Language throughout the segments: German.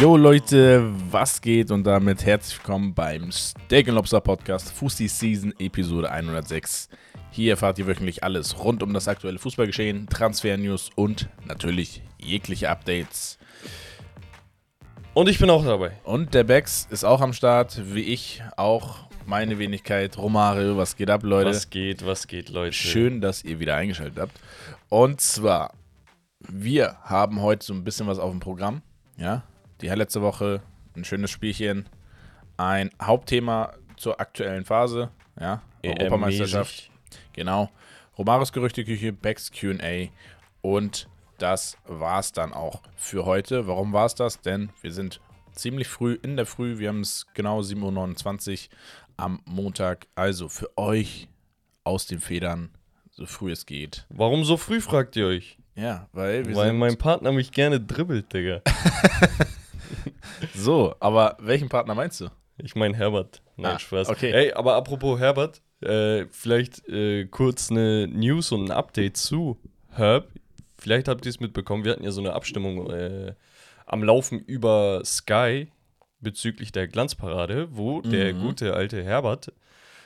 Jo Leute, was geht und damit herzlich willkommen beim Steak Lobster Podcast Fussi Season Episode 106. Hier erfahrt ihr wöchentlich alles rund um das aktuelle Fußballgeschehen, Transfer-News und natürlich jegliche Updates. Und ich bin auch dabei. Und der Bex ist auch am Start, wie ich auch. Meine Wenigkeit, Romario, was geht ab, Leute? Was geht, was geht, Leute? Schön, dass ihr wieder eingeschaltet habt. Und zwar, wir haben heute so ein bisschen was auf dem Programm. Ja, die letzte Woche ein schönes Spielchen, ein Hauptthema zur aktuellen Phase. Ja, Europameisterschaft. Genau. Romarios Gerüchteküche, Becks QA und das war's dann auch für heute. Warum war es das? Denn wir sind ziemlich früh in der Früh. Wir haben es genau 7.29 Uhr am Montag. Also für euch aus den Federn, so früh es geht. Warum so früh, fragt ihr euch? Ja, weil wir Weil mein Partner mich gerne dribbelt, Digga. so, aber welchen Partner meinst du? Ich meine Herbert. Nein, Ah, Spaß. okay. Ey, aber apropos Herbert, äh, vielleicht äh, kurz eine News und ein Update zu Herb. Vielleicht habt ihr es mitbekommen, wir hatten ja so eine Abstimmung äh, am Laufen über Sky bezüglich der Glanzparade, wo der Mhm. gute alte Herbert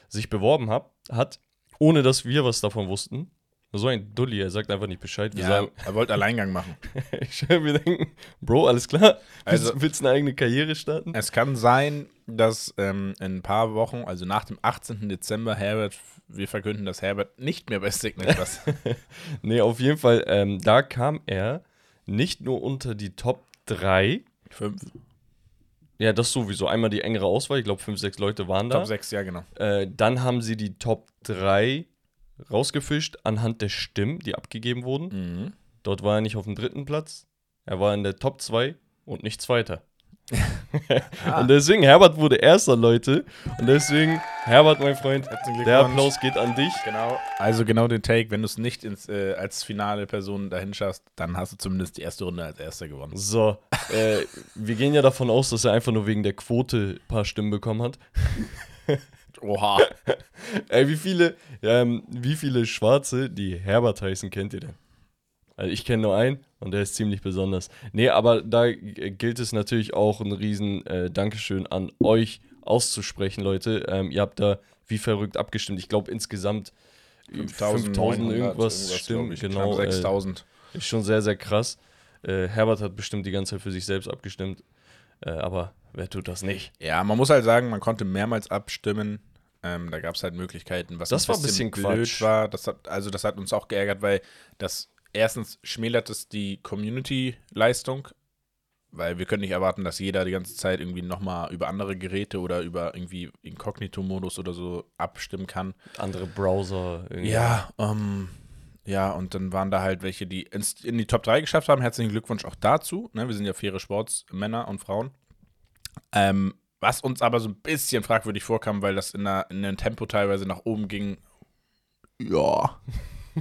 sich beworben hab, hat, ohne dass wir was davon wussten. So ein Dulli, er sagt einfach nicht Bescheid. Wir Ja, sagen, er wollte Alleingang machen. ich, wir denken, Bro, alles klar? Also- willst, willst du eine eigene Karriere starten? Es kann sein, dass ähm, in ein paar Wochen, also nach dem 18. Dezember, Herbert, wir verkünden, dass Herbert nicht mehr bei Signet was. Nee, auf jeden Fall, ähm, da kam er nicht nur unter die Top 3, Fünf, ja, das sowieso, einmal die engere Auswahl, ich glaube, fünf, sechs Leute waren da. Top 6, ja, genau. Äh, dann haben sie die Top 3 rausgefischt anhand der Stimmen, die abgegeben wurden. Mhm. Dort war er nicht auf dem dritten Platz, er war in der Top 2 und nicht Zweiter. Ah. Und deswegen, Herbert wurde Erster, Leute. Und deswegen, Herbert, mein Freund, der. Applaus geht an dich. Genau. Also genau den Take, wenn du es nicht ins, äh, als finale Person dahin schaffst, dann hast du zumindest die erste Runde als Erster gewonnen. So, äh, wir gehen ja davon aus, dass er einfach nur wegen der Quote ein paar Stimmen bekommen hat. Oha. Ey, wie viele, ähm, wie viele Schwarze, die Herbert heißen, kennt ihr denn? Also ich kenne nur einen und der ist ziemlich besonders. Nee, aber da gilt es natürlich auch ein riesen äh, Dankeschön an euch auszusprechen, Leute. Ähm, ihr habt da wie verrückt abgestimmt. Ich glaube insgesamt 5000 irgendwas Stimmen. glaub ich. Genau, Knapp äh, 6000. ist schon sehr, sehr krass. Äh, Herbert hat bestimmt die ganze Zeit für sich selbst abgestimmt. Äh, aber wer tut das nicht? Ja, man muss halt sagen, man konnte mehrmals abstimmen. Ähm, da gab es halt Möglichkeiten, was Das war ein bisschen blöd Quatsch. war. Das hat, also das hat uns auch geärgert, weil das erstens schmälert es die Community-Leistung, weil wir können nicht erwarten, dass jeder die ganze Zeit irgendwie nochmal über andere Geräte oder über irgendwie Inkognito-Modus oder so abstimmen kann. Andere Browser. irgendwie. Ja, ähm, ja, und dann waren da halt welche, die ins, in die Top 3 geschafft haben. Herzlichen Glückwunsch auch dazu. Ne? Wir sind ja faire Sportsmänner und Frauen. Ähm, was uns aber so ein bisschen fragwürdig vorkam, weil das in, einer, in einem Tempo teilweise nach oben ging. Ja,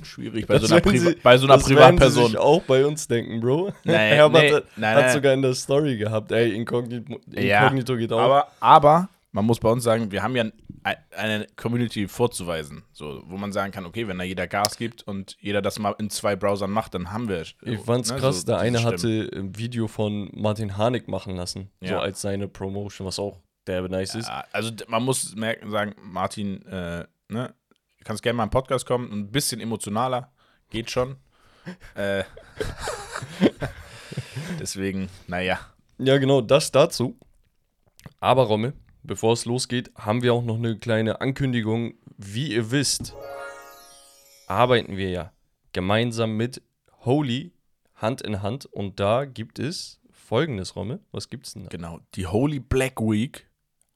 schwierig bei so Das einer, werden Priva sie- bei so einer das werden sie Privatperson. sich auch bei uns denken, Bro. Nee, Herbert nee, hat, nein, hat nein. sogar in der Story gehabt, ey, Inkognito, Ja, Inkognito geht auch. Aber, aber man muss bei uns sagen, wir haben ja ein- eine Community vorzuweisen, so, wo man sagen kann, okay, wenn da jeder Gas gibt und jeder das mal in zwei Browsern macht, dann haben wir. ich fand's ne, krass, so der eine hatte ein Video von Martin Harnik machen lassen, so Ja. als seine Promotion, was auch derbe nice ist. Ja, also d- man muss merken, sagen, Martin, äh, ne, du kannst gerne mal im Podcast kommen, ein bisschen emotionaler, geht schon. äh, deswegen, naja. Ja, genau, das dazu. Aber Romme, bevor es losgeht, haben wir auch noch eine kleine Ankündigung. Wie ihr wisst, arbeiten wir ja gemeinsam mit Holy Hand in Hand und da gibt es folgendes, Romme. Was gibt's denn da? Genau, die Holy Black Week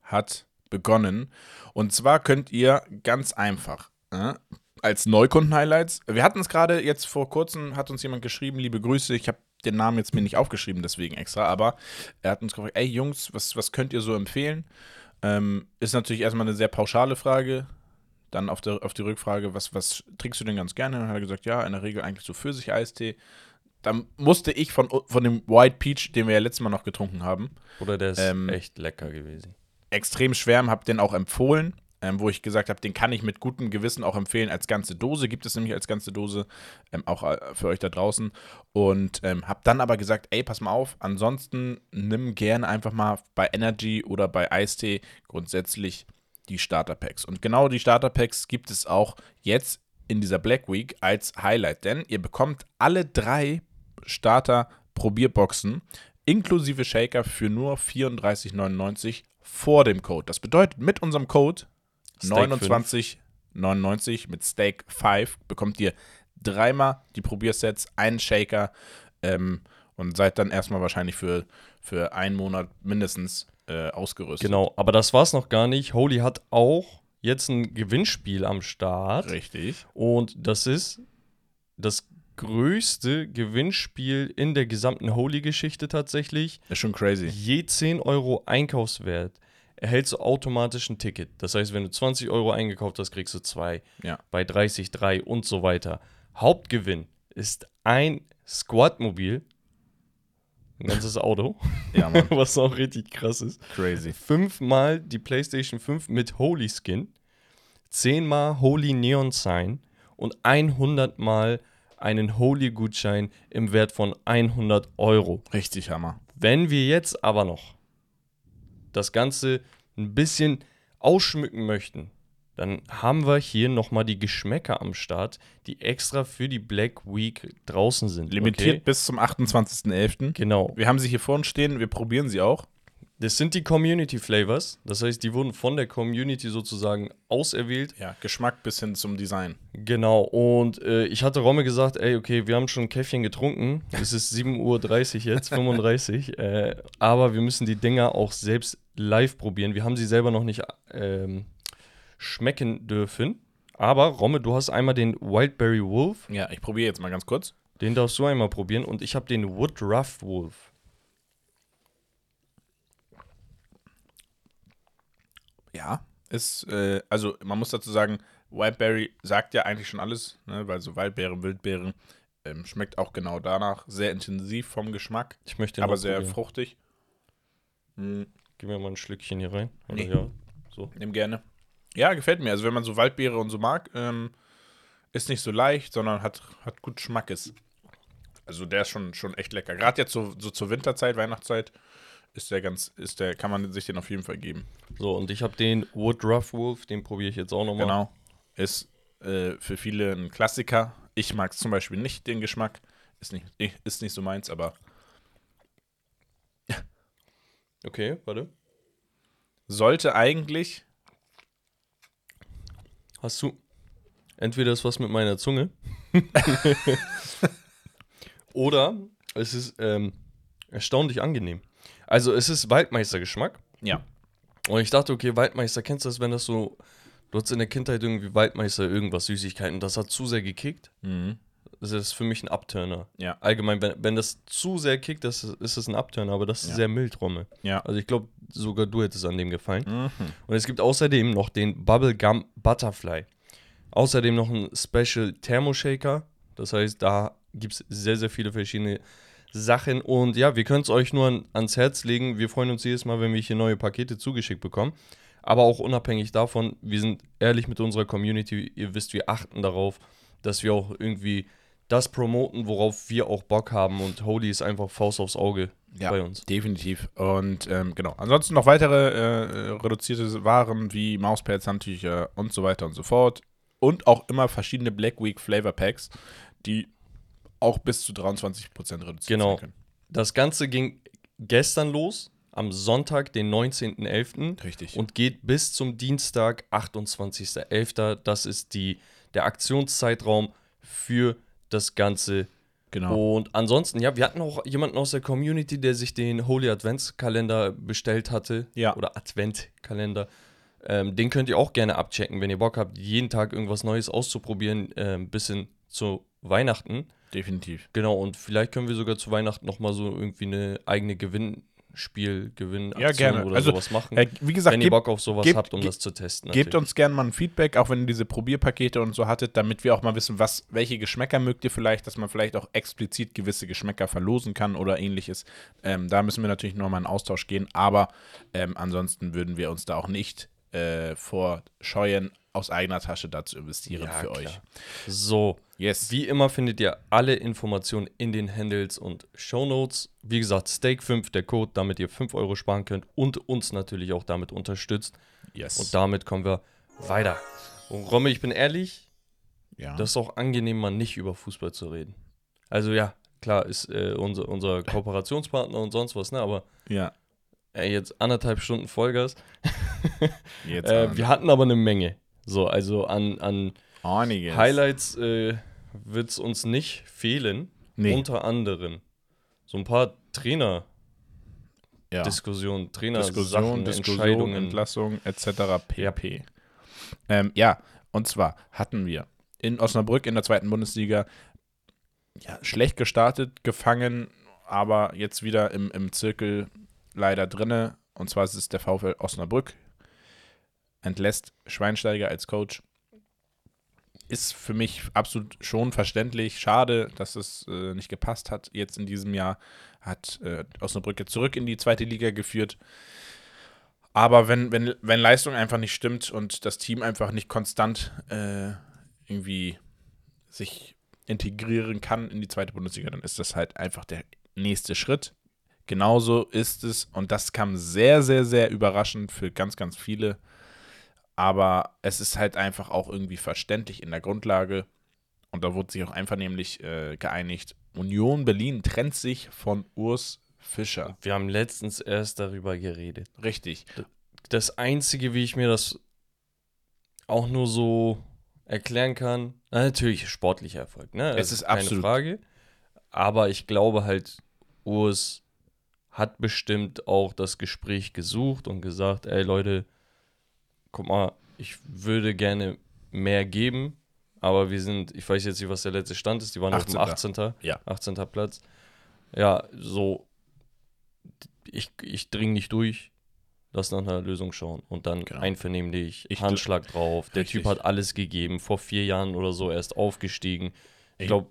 hat begonnen. Und zwar könnt ihr ganz einfach äh, als Neukunden-Highlights, wir hatten es gerade jetzt vor kurzem, hat uns jemand geschrieben, liebe Grüße, ich habe den Namen jetzt mir nicht aufgeschrieben, deswegen extra, aber er hat uns gefragt, ey Jungs, was, was könnt ihr so empfehlen? Ähm, ist natürlich erstmal eine sehr pauschale Frage. Dann auf, der, auf die Rückfrage, was, was trinkst du denn ganz gerne? Dann hat er gesagt, ja, in der Regel eigentlich so Pfirsich-Eistee. Dann musste ich von, von dem White Peach, den wir ja letztes Mal noch getrunken haben, Oder der ist Ähm, echt lecker gewesen. extrem schwärmen, habe den auch empfohlen. Ähm, wo ich gesagt habe, den kann ich mit gutem Gewissen auch empfehlen als ganze Dose. Gibt es nämlich als ganze Dose, ähm, auch äh, für euch da draußen. Und ähm, habe dann aber gesagt, ey, pass mal auf, ansonsten nimm gerne einfach mal bei Energy oder bei Eistee grundsätzlich die Starter Packs. Und genau die Starter Packs gibt es auch jetzt in dieser Black Week als Highlight, denn ihr bekommt alle drei Starter Probierboxen inklusive Shaker für nur 34,99 vor dem Code. Das bedeutet, mit unserem Code 29,99 mit Steak 5 bekommt ihr dreimal die Probiersets, einen Shaker ähm, und seid dann erstmal wahrscheinlich für, für einen Monat mindestens äh, ausgerüstet. Genau, aber das war es noch gar nicht. Holy hat auch jetzt ein Gewinnspiel am Start. Richtig. Und das ist das größte Gewinnspiel in der gesamten Holy-Geschichte tatsächlich. Ist schon crazy. Je 10 Euro Einkaufswert erhältst du automatisch ein Ticket. Das heißt, wenn du 20 Euro eingekauft hast, kriegst du zwei. Ja. Bei 30 drei und so weiter. Hauptgewinn ist ein Squad-Mobil. Ein ganzes Auto. Ja, Mann. Was auch richtig krass ist. Crazy. Fünfmal die PlayStation 5 mit Holy Skin. Zehnmal Holy Neon Sign. Und 100 Mal einen Holy-Gutschein im Wert von 100 Euro. Richtig Hammer. Wenn wir jetzt aber noch das Ganze ein bisschen ausschmücken möchten, dann haben wir hier nochmal die Geschmäcker am Start, die extra für die Black Week draußen sind. Limitiert okay? bis zum 28.11. Genau. Wir haben sie hier vor uns stehen, wir probieren sie auch. Das sind die Community Flavors. Das heißt, die wurden von der Community sozusagen auserwählt. Ja, Geschmack bis hin zum Design. Genau. Und äh, ich hatte Romme gesagt, ey, okay, wir haben schon ein Käffchen getrunken. Es ist 7.30 Uhr jetzt, 35. äh, aber wir müssen die Dinger auch selbst live probieren. Wir haben sie selber noch nicht ähm, schmecken dürfen. Aber Romme, du hast einmal den Wildberry Wolf. Ja, ich probiere jetzt mal ganz kurz. Den darfst du einmal probieren. Und ich habe den Wood Rough Wolf. Ja, ist, äh, also man muss dazu sagen, Wildberry sagt ja eigentlich schon alles, ne, weil so Waldbeeren, Wildbeeren ähm, schmeckt auch genau danach. Sehr intensiv vom Geschmack, Ich möchte aber sehr probieren. fruchtig. Hm, Gib mir mal ein Schlückchen hier rein. Oder Nee. ja, so. nimm gerne. Ja, gefällt mir. Also wenn man so Waldbeere und so mag, ähm, ist nicht so leicht, sondern hat, hat gut Schmackes. Also der ist schon, schon echt lecker. Gerade jetzt so, so zur Winterzeit, Weihnachtszeit, ist der ganz, ist der, kann man sich den auf jeden Fall geben. So, und ich habe den Wood Rough Wolf, den probiere ich jetzt auch nochmal. Genau. Ist äh, für viele ein Klassiker. Ich mag zum Beispiel nicht den Geschmack. Ist nicht, ist nicht so meins, aber Okay, warte. sollte eigentlich. Hast du entweder ist was mit meiner Zunge oder es ist ähm, erstaunlich angenehm. Also es ist Waldmeistergeschmack Ja. und ich dachte, okay, Waldmeister, kennst du das, wenn das so, du hast in der Kindheit irgendwie Waldmeister irgendwas, Süßigkeiten, das hat zu sehr gekickt. Mhm. Das ist für mich ein Upturner. Ja. Allgemein, wenn, wenn das zu sehr kickt, das ist, ist es ein Upturner, aber das ist Ja. sehr mild, Romme. Ja. Also ich glaube, sogar du hättest an dem gefallen. Mhm. Und es gibt außerdem noch den Bubblegum Butterfly. Außerdem noch ein Special Thermoshaker. Das heißt, da gibt es sehr, sehr viele verschiedene Sachen. Und ja, wir können es euch nur an, ans Herz legen. Wir freuen uns jedes Mal, wenn wir hier neue Pakete zugeschickt bekommen. Aber auch unabhängig davon, wir sind ehrlich mit unserer Community. Ihr wisst, wir achten darauf, dass wir auch irgendwie das promoten, worauf wir auch Bock haben. Und Holy ist einfach Faust aufs Auge Ja, bei uns. definitiv. Und ähm, genau. Ansonsten noch weitere äh, reduzierte Waren wie Mauspads, Handtücher und so weiter und so fort. Und auch immer verschiedene Black Week Flavor Packs, die auch bis zu 23% reduziert Genau. können. Das Ganze ging gestern los, am Sonntag, den 19.11. Richtig. und geht bis zum Dienstag, 28.11. Das ist die, der Aktionszeitraum für das Ganze. genau. Und ansonsten, ja, wir hatten auch jemanden aus der Community, der sich den Holy Adventskalender bestellt hatte. Ja. Oder Adventkalender. Ähm, den könnt ihr auch gerne abchecken, wenn ihr Bock habt, jeden Tag irgendwas Neues auszuprobieren, ähm, bis hin zu Weihnachten. Definitiv. Genau, und vielleicht können wir sogar zu Weihnachten nochmal so irgendwie eine eigene Gewinnspiel, Gewinnaktion Ja, gerne. oder Also, sowas machen. Äh, wie gesagt, wenn ihr gebt, Bock auf sowas gebt- habt, um das zu testen. gebt natürlich. uns gerne mal ein Feedback, auch wenn ihr diese Probierpakete und so hattet, damit wir auch mal wissen, was, welche Geschmäcker mögt ihr vielleicht, dass man vielleicht auch explizit gewisse Geschmäcker verlosen kann oder ähnliches. Ähm, da müssen wir natürlich nochmal in Austausch gehen, aber ähm, ansonsten würden wir uns da auch nicht äh, vor scheuen, aus eigener Tasche da zu investieren Ja, für klar. euch. So, Yes. wie immer findet ihr alle Informationen in den Handles und Shownotes. Wie gesagt, Stake5, der Code, damit ihr 5 Euro sparen könnt und uns natürlich auch damit unterstützt. yes. Und damit kommen wir weiter. Und Romme, ich bin ehrlich, ja. das ist auch angenehm, mal nicht über Fußball zu reden. Also ja, klar, ist äh, unser, unser Kooperationspartner und sonst was, ne? Aber ja. ey, jetzt anderthalb Stunden Vollgas. Jetzt Äh, wir hatten aber eine Menge. So, also an, an einiges. Highlights äh, wird es uns nicht fehlen. Nee. Unter anderem so ein paar Trainer. ja. Diskussionen, Trainer, Diskussion, Sachen, Diskussion, Entscheidungen. Entlassung etc. pp. Ähm, ja, und zwar hatten wir in Osnabrück in der zweiten Bundesliga ja, schlecht gestartet, gefangen, aber jetzt wieder im, im Zirkel leider drinne. Und zwar ist es der VfL Osnabrück. Entlässt Schweinsteiger als Coach. Ist für mich absolut schon verständlich. Schade, dass es äh, nicht gepasst hat jetzt in diesem Jahr. Hat äh, Osnabrück jetzt zurück in die zweite Liga geführt. Aber wenn, wenn, wenn Leistung einfach nicht stimmt und das Team einfach nicht konstant äh, irgendwie sich integrieren kann in die zweite Bundesliga, dann ist das halt einfach der nächste Schritt. Genauso ist es, und das kam sehr, sehr, sehr überraschend für ganz, ganz viele. Aber es ist halt einfach auch irgendwie verständlich in der Grundlage. Und da wurde sich auch einvernehmlich äh, geeinigt. Union Berlin trennt sich von Urs Fischer. Wir haben letztens erst darüber geredet. Richtig. Das Einzige, wie ich mir das auch nur so erklären kann, na, natürlich sportlicher Erfolg, ne? Es Das ist keine absolut- Frage. Aber ich glaube halt, Urs hat bestimmt auch das Gespräch gesucht und gesagt, ey Leute, guck mal, ich würde gerne mehr geben, aber wir sind, ich weiß jetzt nicht, was der letzte Stand ist, die waren auf dem 18.. 18. Ja. 18. Platz. Ja, so, ich, ich dring nicht durch, lass nach einer Lösung schauen und dann Genau. einvernehmlich, Ich Handschlag drauf. Der Richtig. Typ hat alles gegeben, vor vier Jahren oder so erst aufgestiegen. Ich glaube,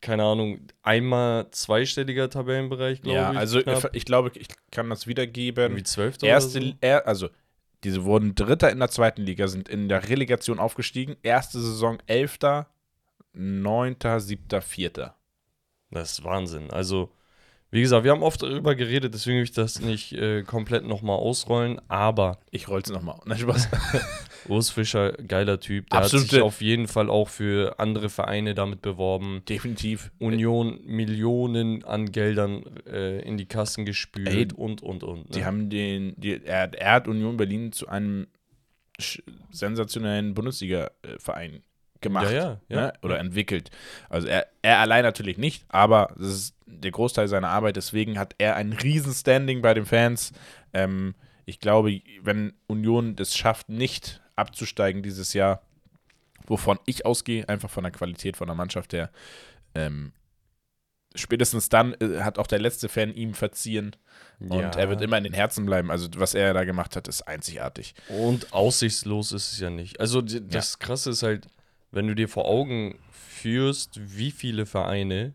keine Ahnung, einmal zweistelliger Tabellenbereich, glaube Ja, ich. also knapp. ich, glaube, ich kann das wiedergeben. Irgendwie zwölfter Erste, oder so. er, also diese wurden Dritter in der zweiten Liga, sind in der Relegation aufgestiegen. Erste Saison Elfter, Neunter, Siebter, Vierter. Das ist Wahnsinn. Also, wie gesagt, wir haben oft darüber geredet, deswegen will ich das nicht äh, komplett nochmal ausrollen, aber Ich roll's nochmal. Nein, Spaß. Urs Fischer, geiler Typ, der hat Absolute- sich auf jeden Fall auch für andere Vereine damit beworben. Definitiv. Union Millionen an Geldern äh, in die Kassen gespült Ey, und, und, und. Die ne? haben den, die, er, er hat Union Berlin zu einem sensationellen Bundesliga-Verein gemacht. Ja, ja, ja. ne? Oder entwickelt. Also er, er allein natürlich nicht, aber das ist der Großteil seiner Arbeit. Deswegen hat er ein Riesenstanding bei den Fans. Ähm, ich glaube, wenn Union das schafft, nicht abzusteigen dieses Jahr, wovon ich ausgehe, einfach von der Qualität von der Mannschaft her, ähm, spätestens dann äh, hat auch der letzte Fan ihm verziehen. Und Ja. er wird immer in den Herzen bleiben. Also, was er da gemacht hat, ist einzigartig. Und aussichtslos ist es ja nicht. Also das Krasse ist halt, wenn du dir vor Augen führst, wie viele Vereine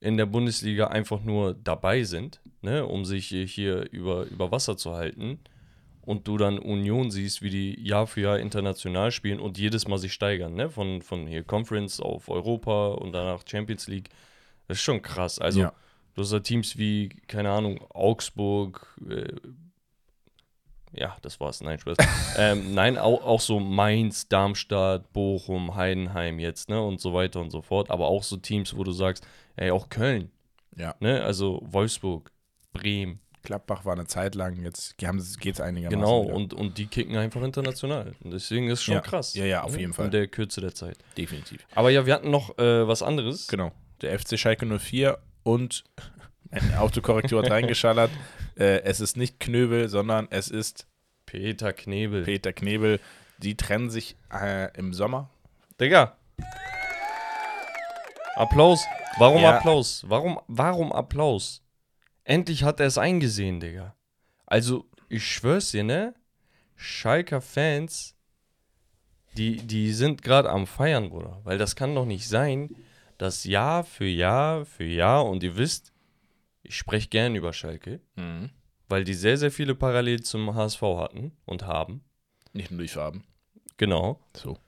in der Bundesliga einfach nur dabei sind, ne, um sich hier über, über Wasser zu halten. Und du dann Union siehst, wie die Jahr für Jahr international spielen und jedes Mal sich steigern, ne? Von, von hier Conference auf Europa und danach Champions League. Das ist schon krass. Also, Ja. du hast da Teams wie, keine Ahnung, Augsburg, äh, ja, das war's. Nein, Spaß. ähm, nein, auch, auch so Mainz, Darmstadt, Bochum, Heidenheim jetzt, ne, und so weiter und so fort. Aber auch so Teams, wo du sagst, ey, auch Köln, Ja. ne, also Wolfsburg, Bremen, Gladbach war eine Zeit lang, jetzt geht es einigermaßen. genau, wieder. und, und die kicken einfach international. Und deswegen ist es schon Ja. krass. Ja, ja, auf ne, jeden Fall. In der Kürze der Zeit. Definitiv. Aber ja, wir hatten noch äh, was anderes. Genau. Der FC Schalke 04 und eine Autokorrektur hat reingeschallert. Äh, es ist nicht Knöbel, sondern es ist Peter Knebel. Peter Knebel. Die trennen sich äh, im Sommer. Digga. Applaus. Warum Ja. Applaus? Warum, warum Applaus? Endlich hat er es eingesehen, Digga. Also, ich schwör's dir, ne? Schalker Fans, die, die sind gerade am Feiern, Bruder. Weil das kann doch nicht sein, dass Jahr für Jahr für Jahr, und ihr wisst, ich spreche gern über Schalke, weil die sehr, sehr viele Parallelen zum HSV hatten und haben. Nicht nur durch Farben. Genau. So.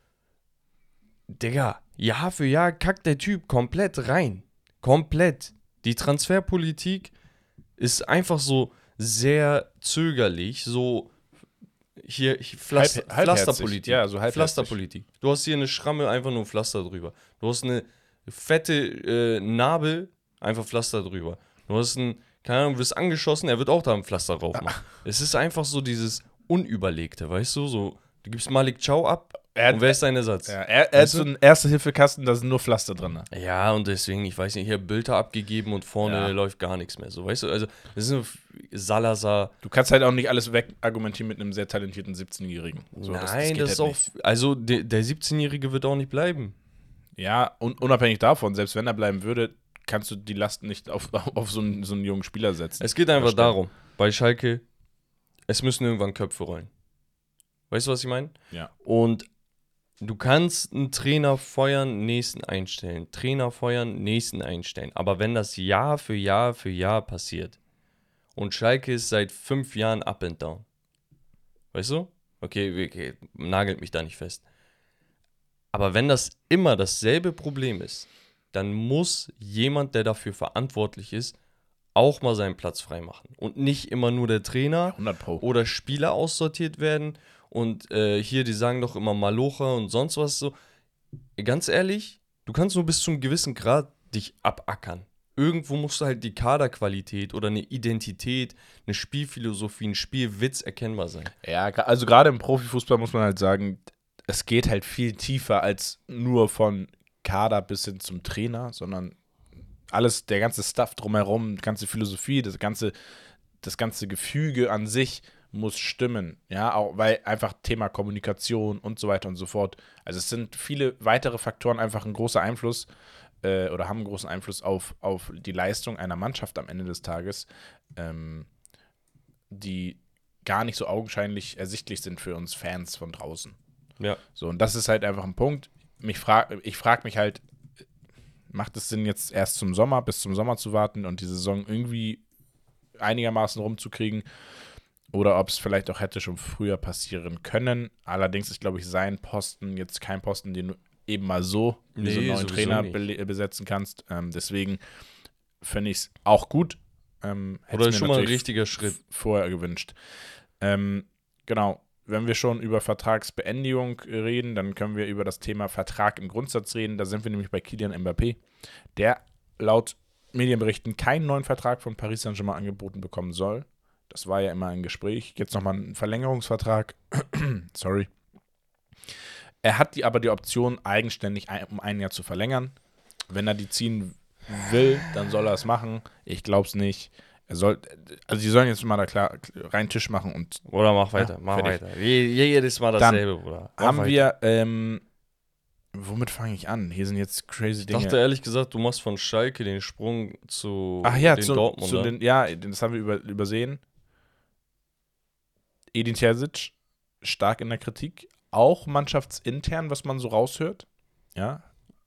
Digga, Jahr für Jahr kackt der Typ komplett rein. Komplett. Die Transferpolitik ist einfach so sehr zögerlich, so hier, hier Pflaster, Halb-. Pflasterpolitik. Ja, so. Pflasterpolitik. Du hast hier eine Schramme, einfach nur Pflaster drüber. Du hast eine fette äh, Narbe, einfach Pflaster drüber. Du hast ein, keine Ahnung, du wirst angeschossen, er wird auch da ein Pflaster drauf machen. Es ist einfach so dieses Unüberlegte, weißt du? So, du gibst Malik Chow ab Er und wer ist dein Ersatz? Ja, er, er hat so einen Erste-Hilfe-Kasten, da sind nur Pflaster drin. Ja, und deswegen, ich weiß nicht, hier Bilder abgegeben und vorne Ja. läuft gar nichts mehr. So, weißt du, also, das ist so Salazar. Du kannst halt auch nicht alles wegargumentieren mit einem sehr talentierten 17-Jährigen. So, Nein, das, geht ist halt auch. nicht. Also, der, der 17-Jährige wird auch nicht bleiben. Ja, un unabhängig davon, selbst wenn er bleiben würde, kannst du die Last nicht auf, auf so, einen, so einen jungen Spieler setzen. Es geht einfach Das darum, bei Schalke, es müssen irgendwann Köpfe rollen. Weißt du, was ich meine? Ja. Und du kannst einen Trainer feuern, nächsten einstellen. Trainer feuern, nächsten einstellen. Aber wenn das Jahr für Jahr für Jahr passiert und Schalke ist seit fünf Jahren up and down. Weißt du? Okay, okay, nagelt mich da nicht fest. Aber wenn das immer dasselbe Problem ist, dann muss jemand, der dafür verantwortlich ist, auch mal seinen Platz freimachen. Und nicht immer nur der Trainer 100 Pro. oder Spieler aussortiert werden. Und äh, hier, die sagen doch immer Malocha und sonst was so. Ganz ehrlich, du kannst nur bis zu einem gewissen Grad dich abackern. Irgendwo musst du halt die Kaderqualität oder eine Identität, eine Spielphilosophie, ein Spielwitz erkennbar sein. Ja, also gerade im Profifußball muss man halt sagen, es geht halt viel tiefer als nur von Kader bis hin zum Trainer, sondern alles, der ganze Stuff drumherum, die ganze Philosophie, das ganze, das ganze Gefüge an sich muss stimmen. Ja, auch weil einfach Thema Kommunikation und so weiter und so fort. Also es sind viele weitere Faktoren einfach ein großer Einfluss äh, oder haben einen großen Einfluss auf, auf die Leistung einer Mannschaft am Ende des Tages, ähm, die gar nicht so augenscheinlich ersichtlich sind für uns Fans von draußen. Ja. So, und das ist halt einfach ein Punkt. Mich frag, ich frage mich halt, macht es Sinn, jetzt erst zum Sommer, bis zum Sommer zu warten und die Saison irgendwie einigermaßen rumzukriegen? Oder ob es vielleicht auch hätte schon früher passieren können. Allerdings ist, glaube ich, sein Posten jetzt kein Posten, den du eben mal so wie so einen Nee, neuen Trainer bele- besetzen kannst. Ähm, deswegen finde ich es auch gut. Ähm, hätte Oder schon mal ein richtiger Schritt. vorher gewünscht. Ähm, genau. Wenn wir schon über Vertragsbeendigung reden, dann können wir über das Thema Vertrag im Grundsatz reden. Da sind wir nämlich bei Kylian Mbappé, der laut Medienberichten keinen neuen Vertrag von Paris Saint-Germain angeboten bekommen soll. Das war ja immer ein Gespräch. Jetzt nochmal ein Verlängerungsvertrag. Sorry. Er hat die, aber die Option, eigenständig ein, um ein Jahr zu verlängern. Wenn er die ziehen will, dann soll er es machen. Ich glaube es nicht. Er soll, also die sollen jetzt mal da klar rein Tisch machen und Oder mach weiter, Ja, mach fertig. weiter. Je- Jedes Mal Dann dasselbe, Bruder. Mach haben weiter. wir, ähm, womit fange ich an? Hier sind jetzt crazy Ich Dinge. dachte ehrlich gesagt, du machst von Schalke den Sprung zu Ach ja, den zu, Dortmunder. zu den, ja, das haben wir über, übersehen. Edin Terzic, stark in der Kritik. Auch mannschaftsintern, was man so raushört. Ja,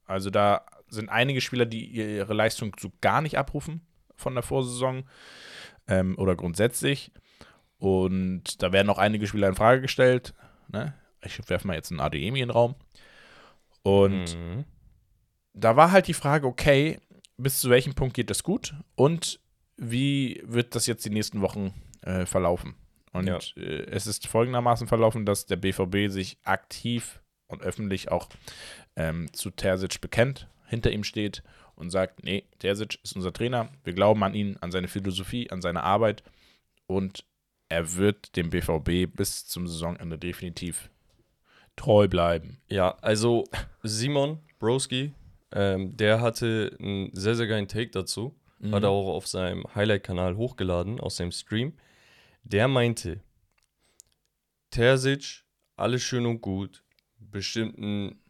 also da sind einige Spieler, die ihre Leistung so gar nicht abrufen von der Vorsaison ähm, oder grundsätzlich. Und da werden auch einige Spieler in Frage gestellt. Ne? Ich werfe mal jetzt einen ADEMI in den Raum. Und Mhm. da war halt die Frage, okay, bis zu welchem Punkt geht das gut und wie wird das jetzt die nächsten Wochen äh, verlaufen? Und Ja. äh, es ist folgendermaßen verlaufen, dass der BVB sich aktiv und öffentlich auch ähm, zu Terzic bekennt, hinter ihm steht und sagt, nee, Terzic ist unser Trainer, wir glauben an ihn, an seine Philosophie, an seine Arbeit und er wird dem BVB bis zum Saisonende definitiv treu bleiben. Ja, also Simon Broski, ähm, der hatte einen sehr, sehr geilen Take dazu. Hat er auch auf seinem Highlight-Kanal hochgeladen, aus seinem Stream. Der meinte, Terzic, alles schön und gut. Bestimmt ein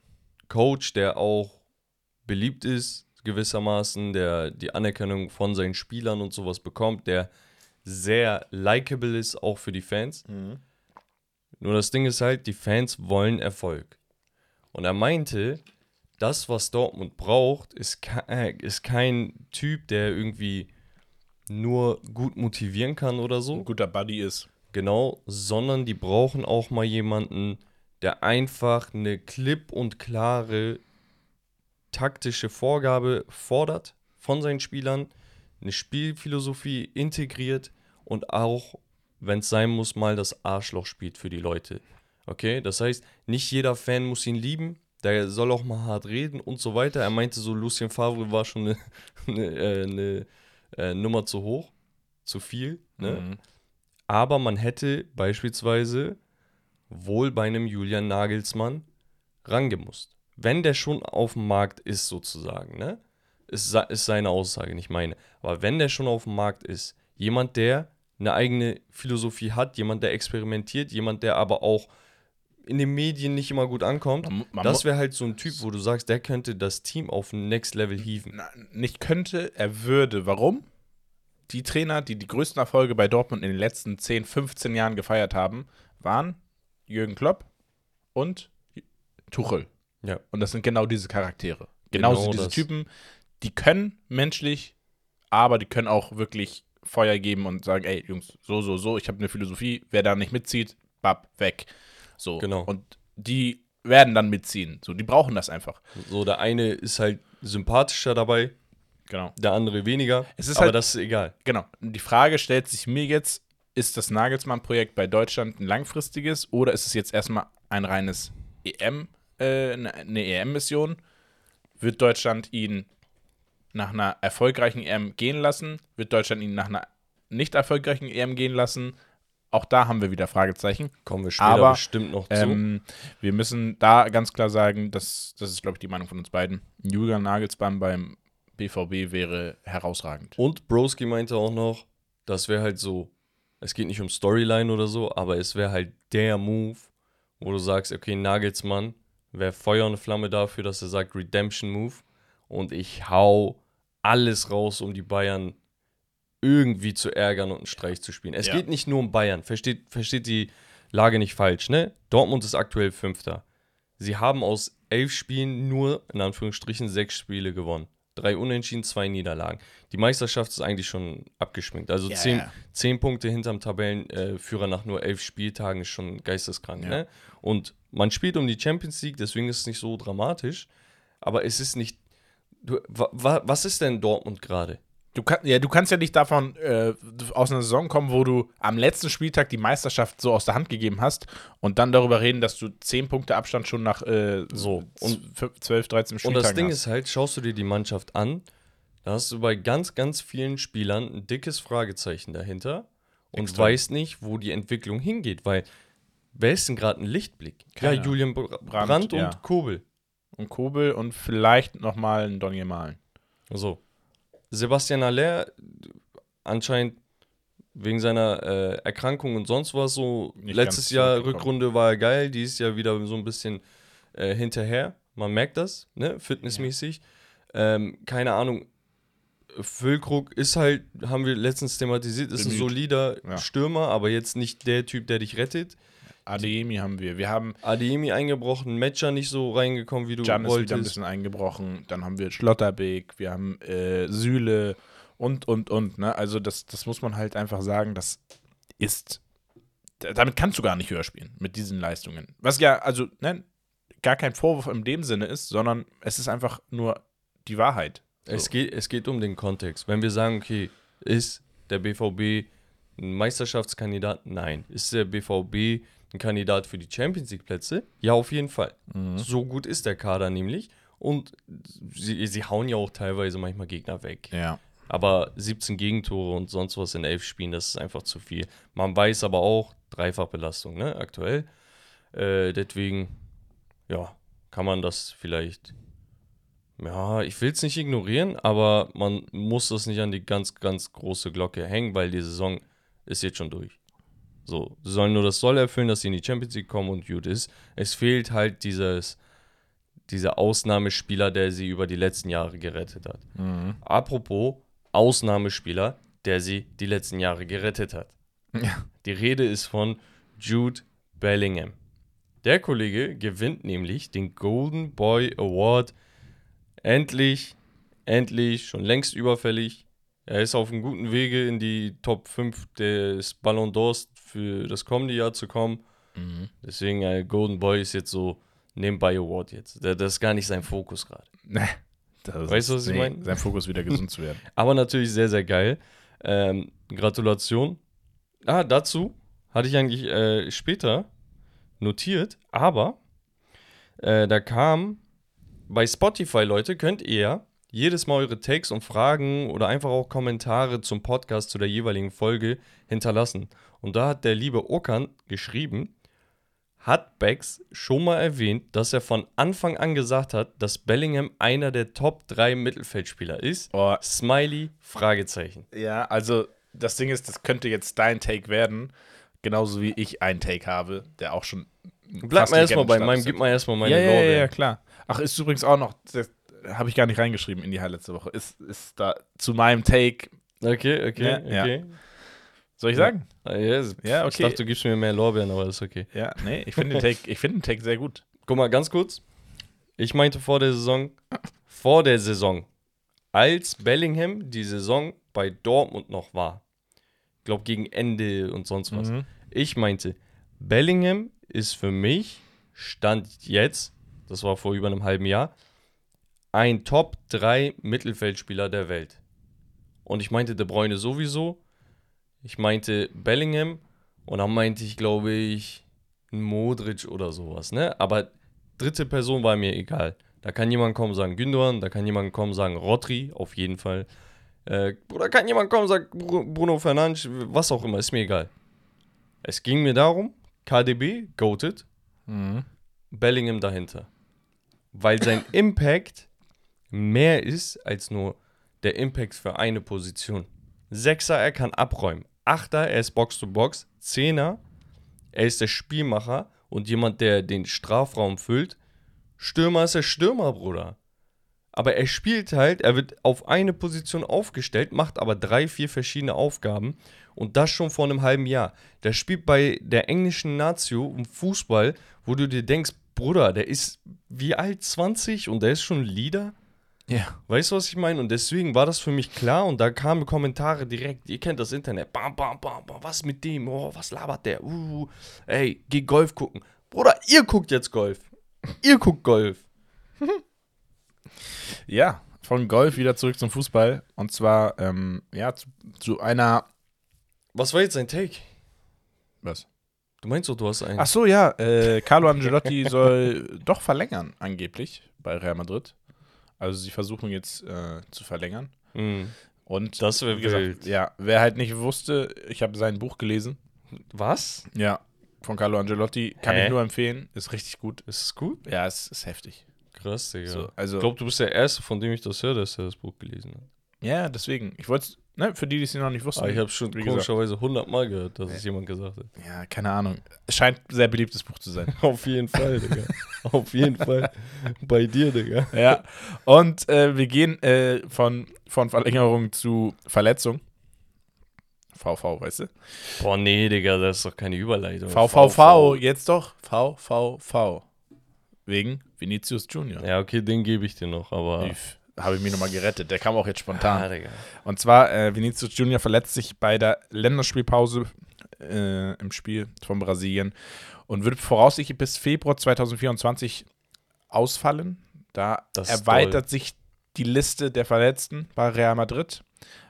Coach, der auch beliebt ist, gewissermaßen, der die Anerkennung von seinen Spielern und sowas bekommt, der sehr likable ist, auch für die Fans. Nur das Ding ist halt, die Fans wollen Erfolg. Und er meinte, das, was Dortmund braucht, ist, ke äh, ist kein Typ, der irgendwie nur gut motivieren kann oder so, Ein guter Buddy ist. Genau, sondern die brauchen auch mal jemanden, der einfach eine klipp und klare taktische Vorgabe fordert von seinen Spielern, eine Spielphilosophie integriert und auch, wenn es sein muss, mal das Arschloch spielt für die Leute. Okay, das heißt, nicht jeder Fan muss ihn lieben, der soll auch mal hart reden und so weiter. Er meinte so, Lucien Favre war schon eine, eine, äh, eine äh, Nummer zu hoch, zu viel. Ne? Mhm. Aber man hätte beispielsweise wohl bei einem Julian Nagelsmann rangemusst. Wenn der schon auf dem Markt ist, sozusagen, ne? Ist, ist seine Aussage, nicht meine. Aber wenn der schon auf dem Markt ist, jemand, der eine eigene Philosophie hat, jemand, der experimentiert, jemand, der aber auch in den Medien nicht immer gut ankommt, Man man das wäre halt so ein Typ, wo du sagst, der könnte das Team auf ein Next Level hieven. Na, nicht könnte, er würde. Warum? Die Trainer, die die größten Erfolge bei Dortmund in den letzten 10, 15 Jahren gefeiert haben, waren Jürgen Klopp und Tuchel. Ja. Und das sind genau diese Charaktere. Genauso Genau diese das. Typen, die können menschlich, aber die können auch wirklich Feuer geben und sagen, ey, Jungs, so, so, so, ich habe eine Philosophie, wer da nicht mitzieht, bab, weg. So. Genau. Und die werden dann mitziehen. So, die brauchen das einfach. So, der eine ist halt sympathischer dabei, Genau. der andere weniger. Es ist aber halt- das ist egal. Genau. Die Frage stellt sich mir jetzt, ist das Nagelsmann-Projekt bei Deutschland ein langfristiges oder ist es jetzt erstmal ein reines EM, äh, eine eine EM-Mission? Wird Deutschland ihn nach einer erfolgreichen EM gehen lassen? Wird Deutschland ihn nach einer nicht erfolgreichen EM gehen lassen? Auch da haben wir wieder Fragezeichen. Kommen wir später Aber, bestimmt noch zu. Ähm, wir müssen da ganz klar sagen, dass, das ist, glaube ich, die Meinung von uns beiden. Julian Nagelsmann beim BVB wäre herausragend. Und Broski meinte auch noch, das wäre halt so, es geht nicht um Storyline oder so, aber es wäre halt der Move, wo du sagst, okay, Nagelsmann wäre Feuer und Flamme dafür, dass er sagt Redemption Move und ich hau alles raus, um die Bayern irgendwie zu ärgern und einen Streich zu spielen. Es Ja. geht nicht nur um Bayern, versteht, versteht die Lage nicht falsch, ne? Dortmund ist aktuell Fünfter. Sie haben aus elf Spielen nur, in Anführungsstrichen, sechs Spiele gewonnen. Drei Unentschieden, zwei Niederlagen. Die Meisterschaft ist eigentlich schon abgeschminkt. Also Ja, zehn, ja. zehn Punkte hinterm Tabellenführer nach nur elf Spieltagen ist schon geisteskrank. Ja. Ne? Und man spielt um die Champions League, deswegen ist es nicht so dramatisch. Aber es ist nicht. Du, wa, wa, was ist denn Dortmund gerade? Du, kann, ja, du kannst ja nicht davon äh, aus einer Saison kommen, wo du am letzten Spieltag die Meisterschaft so aus der Hand gegeben hast und dann darüber reden, dass du 10 Punkte Abstand schon nach äh, So, und- und 12, 13 Und Spieltagen das Ding hast. ist halt, schaust du dir die Mannschaft an, da hast du bei ganz, ganz vielen Spielern ein dickes Fragezeichen dahinter und Extrem. weißt nicht, wo die Entwicklung hingeht, weil wer ist denn gerade ein Lichtblick? Keiner. Ja, Julian Br Brandt, Brandt, und ja. Kobel. und Kobel und vielleicht nochmal ein Donny Malen. So. Sebastian Aller anscheinend wegen seiner äh, Erkrankung und sonst was so. Nicht letztes Jahr. Rückrunde war er geil, dieses Jahr wieder so ein bisschen äh, hinterher. Man merkt das, ne? Fitnessmäßig. Ähm, keine Ahnung. Füllkrug ist halt, haben wir letztens thematisiert, ist ein Bemüht. solider Ja. Stürmer, aber jetzt nicht der Typ, der dich rettet. Adeyemi haben wir. Wir haben Adeyemi eingebrochen, Matcher nicht so reingekommen, wie du Can ist wieder ein wolltest. bisschen eingebrochen. Dann haben wir Schlotterbeck, wir haben äh, Süle und, und, und. Ne? Also das, das muss man halt einfach sagen, das ist, da- damit kannst du gar nicht höher spielen, mit diesen Leistungen. Was ja, also, ne, gar kein Vorwurf in dem Sinne ist, sondern es ist einfach nur die Wahrheit. Es, So. geht, es geht um den Kontext. Wenn wir sagen, okay, ist der BVB ein Meisterschaftskandidat? Nein. Ist der BVB ein Kandidat für die Champions League Plätze? Ja, auf jeden Fall. Mhm. So gut ist der Kader nämlich. Und sie, sie hauen ja auch teilweise manchmal Gegner weg. Ja. Aber 17 Gegentore und sonst was in elf Spielen, das ist einfach zu viel. Man weiß aber auch, Dreifachbelastung, ne, aktuell. Äh, deswegen, ja, kann man das vielleicht, ja, ich will es nicht ignorieren, aber man muss das nicht an die ganz, ganz große Glocke hängen, weil die Saison ist jetzt schon durch. So, sie sollen nur das Soll erfüllen, dass sie in die Champions League kommen und gut ist. Es fehlt halt dieses, dieser Ausnahmespieler, der sie über die letzten Jahre gerettet hat. Mhm. Apropos Ausnahmespieler, der sie die letzten Jahre gerettet hat. Ja. Die Rede ist von Jude Bellingham. Der Kollege gewinnt nämlich den Golden Boy Award. Endlich, endlich, schon längst überfällig. Er ist auf einem guten Wege in die Top 5 des Ballon d'Ors für das kommende Jahr zu kommen. Mhm. Deswegen, äh, Golden Boy ist jetzt so nebenbei Award jetzt. Das ist gar nicht sein Fokus gerade. Nee. Weißt du, was ich mein? Sein Fokus wieder gesund zu werden. Aber natürlich sehr, sehr geil. Ähm, Gratulation. Ah, dazu hatte ich eigentlich äh, später notiert, aber äh, da kam bei Spotify, Leute, könnt ihr jedes Mal eure Takes und Fragen oder einfach auch Kommentare zum Podcast zu der jeweiligen Folge hinterlassen. Und da hat der liebe Okan geschrieben, hat Bex schon mal erwähnt, dass er von Anfang an gesagt hat, dass Bellingham einer der Top 3 Mittelfeldspieler ist. Oh, Smiley, Fragezeichen. ja, also das Ding ist, das könnte jetzt dein Take werden. Genauso wie ich einen Take habe, der auch schon. Bleib mal erstmal bei meinem, gib mal erstmal meine ja, ja, ja, Lorbeeren. ja, klar. Ach, ist übrigens auch noch, habe ich gar nicht reingeschrieben in die Highlights letzte Woche. Ist, ist da zu meinem Take, Okay, okay, Ja, ja. okay. soll ich sagen? Ah, ja, ist- Ja, Ich okay. dachte, du gibst mir mehr Lorbeeren, aber ist okay. Ja, nee, ich finde den Take, ich finde den Take sehr gut. Guck mal, ganz kurz. Ich meinte vor der Saison, vor der Saison, als Bellingham die Saison bei Dortmund noch war, ich glaube gegen Ende und sonst was, Mhm. ich meinte, Bellingham ist für mich, Stand jetzt, das war vor über einem halben Jahr, ein Top 3 Mittelfeldspieler der Welt. Und ich meinte De Bruyne sowieso, ich meinte Bellingham und dann meinte ich, glaube ich, Modric oder sowas, ne? Aber dritte Person war mir egal. Da kann jemand kommen sagen Gündogan, da kann jemand kommen sagen Rodri, auf jeden Fall. Äh, oder kann jemand kommen sagen Bru- Bruno Fernandes, was auch immer, ist mir egal. Es ging mir darum, KDB, goated, Mhm. Bellingham dahinter. Weil sein Impact mehr ist als nur der Impact für eine Position. Sechser, er kann abräumen. Achter, er ist Box-to-Box. Zehner, er ist der Spielmacher und jemand, der den Strafraum füllt. Stürmer ist der Stürmer, Bruder. Aber er spielt halt, er wird auf eine Position aufgestellt, macht aber drei, vier verschiedene Aufgaben und das schon vor einem halben Jahr. Der spielt bei der englischen Nazio im Fußball, wo du dir denkst, Bruder, der ist wie alt 20 und der ist schon Leader. Ja. Weißt du, was ich meine? Und deswegen war das für mich klar und da kamen Kommentare direkt. Ihr kennt das Internet. Bam, bam, bam, bam. Was mit dem? Oh, was labert der? Uh, ey, geh Golf gucken. Bruder, ihr guckt jetzt Golf. Ihr guckt Golf. Ja, von Golf wieder zurück zum Fußball. Und zwar, ähm, ja, zu, zu einer. Was war jetzt dein Take? Was? Du meinst doch, du hast einen. Ach so, ja, äh, Carlo Angelotti soll doch verlängern, angeblich, bei Real Madrid. Also sie versuchen jetzt äh, zu verlängern. Hm. Und Das wär wie gesagt, wild. Ja, wer halt nicht wusste, ich habe sein Buch gelesen. Was? Ja, von Carlo Angelotti. Kann Hä? ich nur empfehlen. Ist richtig gut. Ist es gut? Ja, es ist heftig. Krass, Digga. So, also, Ich glaube, du bist der Erste, von dem ich das höre, dass er das Buch gelesen hat. ja, deswegen. Ich wollte es, ne, für die, die es noch nicht wussten. Aber ich habe schon komischerweise hundertmal gehört, dass es jemand gesagt hat. Ja, keine Ahnung. Es scheint ein sehr beliebtes Buch zu sein. Auf jeden Fall, Digga. Auf jeden Fall. Bei dir, Digga. ja. Und äh, wir gehen äh, von, von Verlängerung zu Verletzung. VV, weißt du? Boah, nee, Digga, das ist doch keine Überleitung. VVV, jetzt doch. VVV. Wegen Vinicius Junior. Ja, okay, den gebe ich dir noch, aber. Üff, Habe ich mich nochmal gerettet. Der kam auch jetzt spontan. Ah, Digga. Und zwar, äh, Vinicius Junior verletzt sich bei der Länderspielpause äh, im Spiel von Brasilien und wird voraussichtlich bis Februar 2024 ausfallen. Da erweitert sich die Liste der Verletzten bei Real Madrid,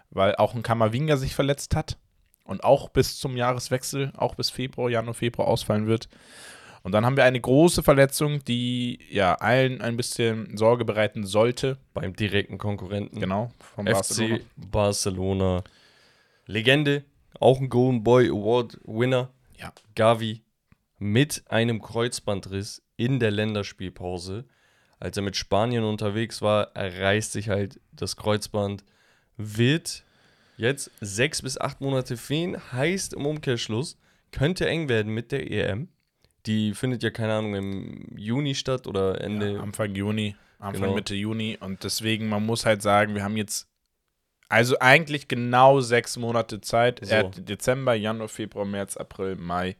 weil auch ein Kamavinga sich verletzt hat und auch bis zum Jahreswechsel, auch bis Februar, Januar, Februar ausfallen wird. Und dann haben wir eine große Verletzung, die ja allen ein bisschen Sorge bereiten sollte. Beim direkten Konkurrenten. Genau, vom FC Barcelona. Barcelona. Legende, auch ein Golden Boy Award Winner. Ja. Gavi mit einem Kreuzbandriss in der Länderspielpause. Als er mit Spanien unterwegs war, er reißt sich halt das Kreuzband. Wird jetzt sechs bis acht Monate fehlen. Heißt im Umkehrschluss, könnte eng werden mit der EM. Die findet ja, keine Ahnung, im Juni statt oder Ende. Ja, Anfang Juni, Anfang Genau. Mitte Juni. Und deswegen, man muss halt sagen, wir haben jetzt also eigentlich genau sechs Monate Zeit. So. Er hat Dezember, Januar, Februar, März, April, Mai,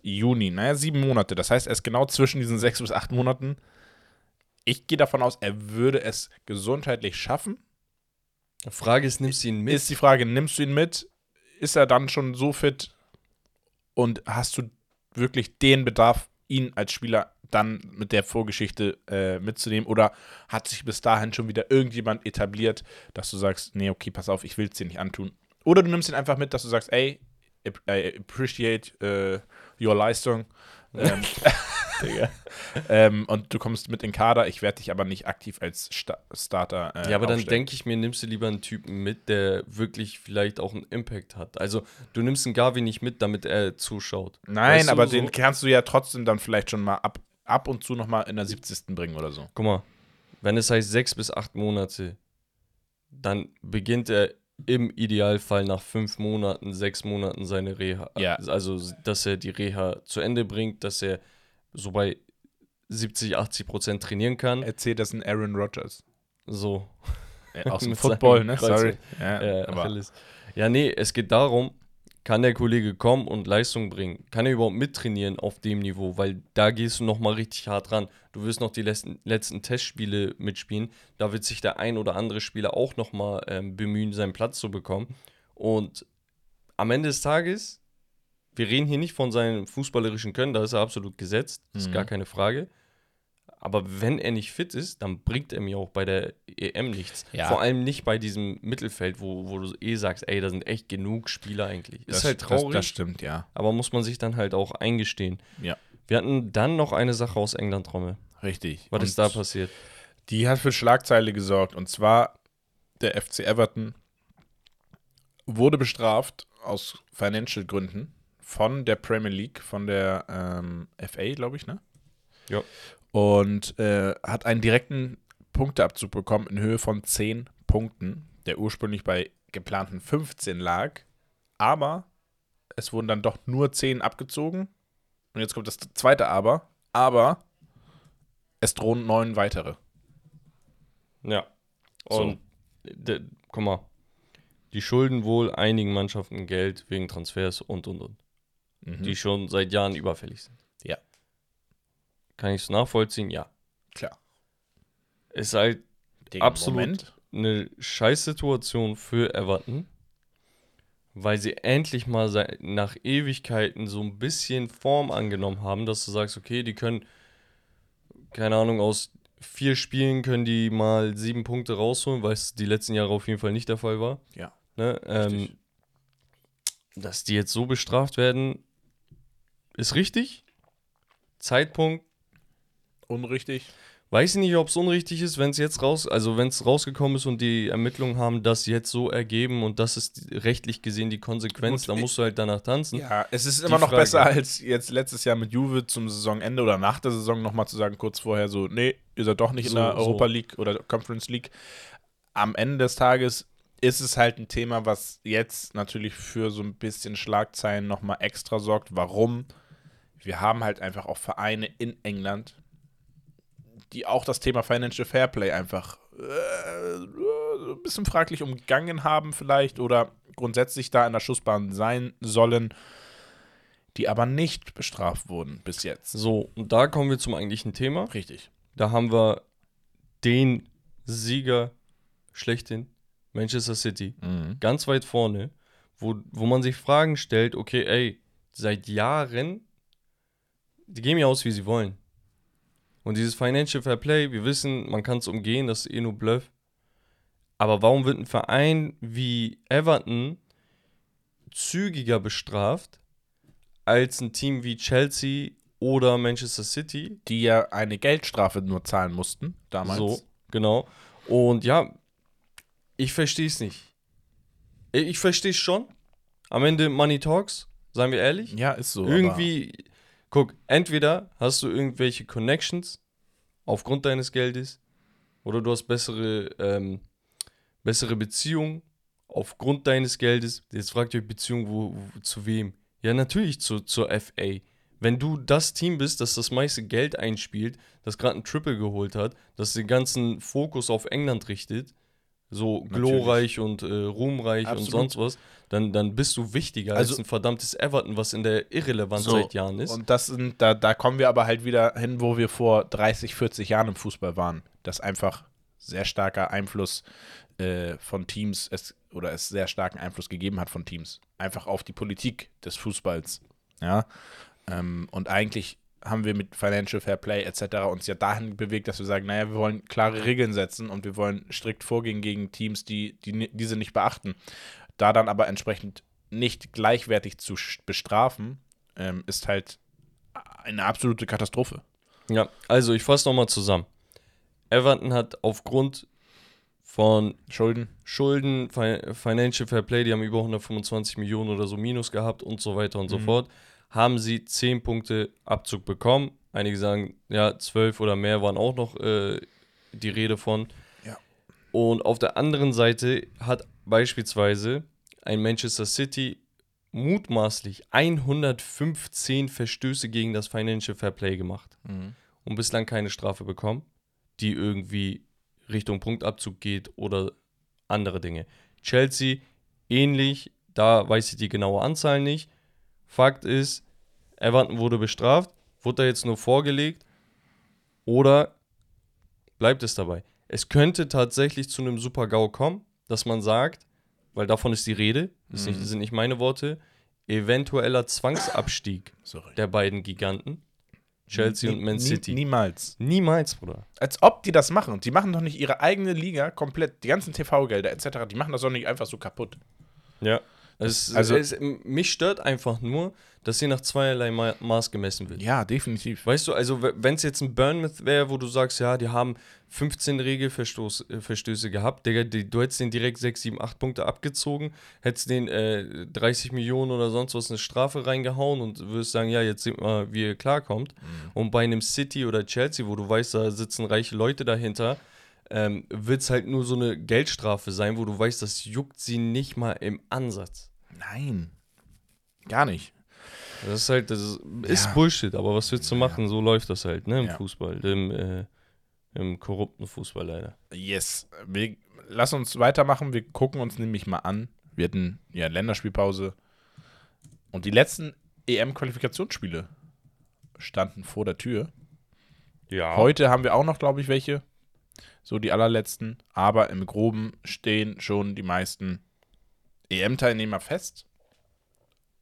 Juni. Naja, sieben Monate. Das heißt, er ist genau zwischen diesen sechs bis acht Monaten. Ich gehe davon aus, er würde es gesundheitlich schaffen. Frage ist, nimmst du ihn mit? Ist die Frage, nimmst du ihn mit? Ist er dann schon so fit? Und hast du wirklich den Bedarf, ihn als Spieler dann mit der Vorgeschichte äh, mitzunehmen? Oder hat sich bis dahin schon wieder irgendjemand etabliert, dass du sagst, nee, okay, pass auf, ich will es dir nicht antun? Oder du nimmst ihn einfach mit, dass du sagst, ey, I appreciate uh, your Leistung. Ähm, ähm, und du kommst mit in Kader, ich werde dich aber nicht aktiv als Sta Starter. Äh, ja, aber dann denke ich mir, nimmst du lieber einen Typen mit, der wirklich vielleicht auch einen Impact hat. Also du nimmst einen Gavi nicht mit, damit er zuschaut. Nein, weißt aber so? den kannst du ja trotzdem dann vielleicht schon mal ab, ab und zu nochmal in der 70. bringen oder so. Guck mal, wenn es heißt sechs bis acht Monate, dann beginnt er im Idealfall nach fünf Monaten, sechs Monaten seine Reha. Ja. Also, dass er die Reha zu Ende bringt, dass er so bei 70, 80 Prozent trainieren kann. Erzählt das ein Aaron Rodgers. So. aus dem Football, ne? Sorry. Ja, äh, aber. ja, nee, es geht darum, kann der Kollege kommen und Leistung bringen? Kann er überhaupt mittrainieren auf dem Niveau? Weil da gehst du nochmal richtig hart ran. Du wirst noch die letzten, letzten Testspiele mitspielen. Da wird sich der ein oder andere Spieler auch nochmal ähm, bemühen, seinen Platz zu bekommen. Und am Ende des Tages, wir reden hier nicht von seinem fußballerischen Können, da ist er absolut gesetzt, das ist mhm. gar keine Frage. Aber wenn er nicht fit ist, dann bringt er mir auch bei der EM nichts. Ja. Vor allem nicht bei diesem Mittelfeld, wo, wo du eh sagst, ey, da sind echt genug Spieler eigentlich. Ist das, halt traurig. Das, das, stimmt, ja. Aber muss man sich dann halt auch eingestehen. Ja. Wir hatten dann noch eine Sache aus England, Trommel. Richtig. Was und ist da passiert? Die hat für Schlagzeile gesorgt. Und zwar der FC Everton wurde bestraft aus Financial Gründen von der Premier League, von der ähm, FA, glaube ich, ne? Ja und äh, hat einen direkten Punkteabzug bekommen in Höhe von 10 Punkten, der ursprünglich bei geplanten 15 lag. Aber es wurden dann doch nur 10 abgezogen. Und jetzt kommt das zweite Aber. Aber es drohen neun weitere. Ja. Und so. guck mal, die schulden wohl einigen Mannschaften Geld wegen Transfers und und und. Mhm. Die schon seit Jahren überfällig sind. Ja. Kann ich es nachvollziehen? Ja. Klar. Ist halt Den absolut Moment. eine Scheißsituation für Everton, weil sie endlich mal nach Ewigkeiten so ein bisschen Form angenommen haben, dass du sagst, okay, die können, keine Ahnung, aus vier Spielen können die mal sieben Punkte rausholen, weil es die letzten Jahre auf jeden Fall nicht der Fall war. Ja. Ne? Ähm, dass die jetzt so bestraft werden, ist richtig. Zeitpunkt Unrichtig. Weiß ich nicht, ob es unrichtig ist, wenn es jetzt raus, also wenn es rausgekommen ist und die Ermittlungen haben das jetzt so ergeben und das ist rechtlich gesehen die Konsequenz, Gut, dann musst du halt danach tanzen. Ja, es ist immer die noch Frage, besser als jetzt letztes Jahr mit Juve zum Saisonende oder nach der Saison nochmal zu sagen, kurz vorher so, nee, ihr seid doch nicht so, in der Europa so. League oder Conference League. Am Ende des Tages ist es halt ein Thema, was jetzt natürlich für so ein bisschen Schlagzeilen nochmal extra sorgt. Warum? Wir haben halt einfach auch Vereine in England, die auch das Thema Financial Fairplay einfach äh, ein bisschen fraglich umgangen haben vielleicht oder grundsätzlich da in der Schussbahn sein sollen, die aber nicht bestraft wurden bis jetzt. So, und da kommen wir zum eigentlichen Thema. Richtig. Da haben wir den Sieger schlechthin, Manchester City, mhm. ganz weit vorne, wo, wo man sich Fragen stellt, okay, ey, seit Jahren, die gehen ja aus, wie sie wollen. Und dieses Financial Fair Play, wir wissen, man kann es umgehen, das ist eh nur Bluff. Aber warum wird ein Verein wie Everton zügiger bestraft als ein Team wie Chelsea oder Manchester City? Die ja eine Geldstrafe nur zahlen mussten damals. So, genau. Und ja, ich verstehe es nicht. Ich verstehe es schon. Am Ende Money Talks, seien wir ehrlich. Ja, ist so. Irgendwie, Guck, entweder hast du irgendwelche Connections aufgrund deines Geldes oder du hast bessere, ähm, bessere Beziehungen aufgrund deines Geldes. Jetzt fragt ihr Beziehung wo, wo, zu wem? Ja, natürlich zu, zur FA. Wenn du das Team bist, das das meiste Geld einspielt, das gerade ein Triple geholt hat, das den ganzen Fokus auf England richtet, so glorreich und äh, ruhmreich Absolut. und sonst was, dann, dann bist du wichtiger also, als ein verdammtes Everton, was in der Irrelevanz so, seit Jahren ist. Und das sind, da, da kommen wir aber halt wieder hin, wo wir vor 30, 40 Jahren im Fußball waren. Dass einfach sehr starker Einfluss äh, von Teams es oder es sehr starken Einfluss gegeben hat von Teams. Einfach auf die Politik des Fußballs. Ja. Ähm, und eigentlich haben wir mit Financial Fair Play etc. uns ja dahin bewegt, dass wir sagen, naja, wir wollen klare Regeln setzen und wir wollen strikt vorgehen gegen Teams, die, die diese nicht beachten. Da dann aber entsprechend nicht gleichwertig zu bestrafen, ähm, ist halt eine absolute Katastrophe. Ja, also ich fasse nochmal zusammen. Everton hat aufgrund von Schulden, Schulden, Financial Fair Play, die haben über 125 Millionen oder so Minus gehabt und so weiter und mhm. so fort, haben sie 10 Punkte Abzug bekommen. Einige sagen, ja, 12 oder mehr waren auch noch äh, die Rede von. Ja. Und auf der anderen Seite hat beispielsweise ein Manchester City mutmaßlich 115 Verstöße gegen das Financial Fair Play gemacht mhm. und bislang keine Strafe bekommen, die irgendwie Richtung Punktabzug geht oder andere Dinge. Chelsea ähnlich, da weiß ich die genaue Anzahl nicht. Fakt ist, Everton wurde bestraft, wurde da jetzt nur vorgelegt oder bleibt es dabei? Es könnte tatsächlich zu einem Super-GAU kommen, dass man sagt, weil davon ist die Rede, das mhm. sind nicht meine Worte, eventueller Zwangsabstieg Sorry. der beiden Giganten. Chelsea nie, und Man City. Nie, niemals. Niemals, Bruder. Als ob die das machen. Die machen doch nicht ihre eigene Liga komplett, die ganzen TV-Gelder etc., die machen das doch nicht einfach so kaputt. Ja. Es, also, es, mich stört einfach nur, dass sie nach zweierlei Ma Maß gemessen wird. Ja, definitiv. Weißt du, also wenn es jetzt ein Burnmouth wäre, wo du sagst, ja, die haben 15 Regelverstöße gehabt, Digga, die, du hättest den direkt 6, 7, 8 Punkte abgezogen, hättest den äh, 30 Millionen oder sonst was eine Strafe reingehauen und würdest sagen, ja, jetzt sehen wir, wie ihr klarkommt. Mhm. Und bei einem City oder Chelsea, wo du weißt, da sitzen reiche Leute dahinter, ähm, wird es halt nur so eine Geldstrafe sein, wo du weißt, das juckt sie nicht mal im Ansatz. Nein. Gar nicht. Das ist halt, das ist, ja. Bullshit, aber was willst du machen? Ja. So läuft das halt, ne, im ja. Fußball, im, äh, im korrupten Fußball leider. Yes. Wir, lass uns weitermachen. Wir gucken uns nämlich mal an. Wir hatten ja Länderspielpause. Und die letzten EM-Qualifikationsspiele standen vor der Tür. Ja. Heute haben wir auch noch, glaube ich, welche. So die allerletzten. Aber im Groben stehen schon die meisten EM-Teilnehmer fest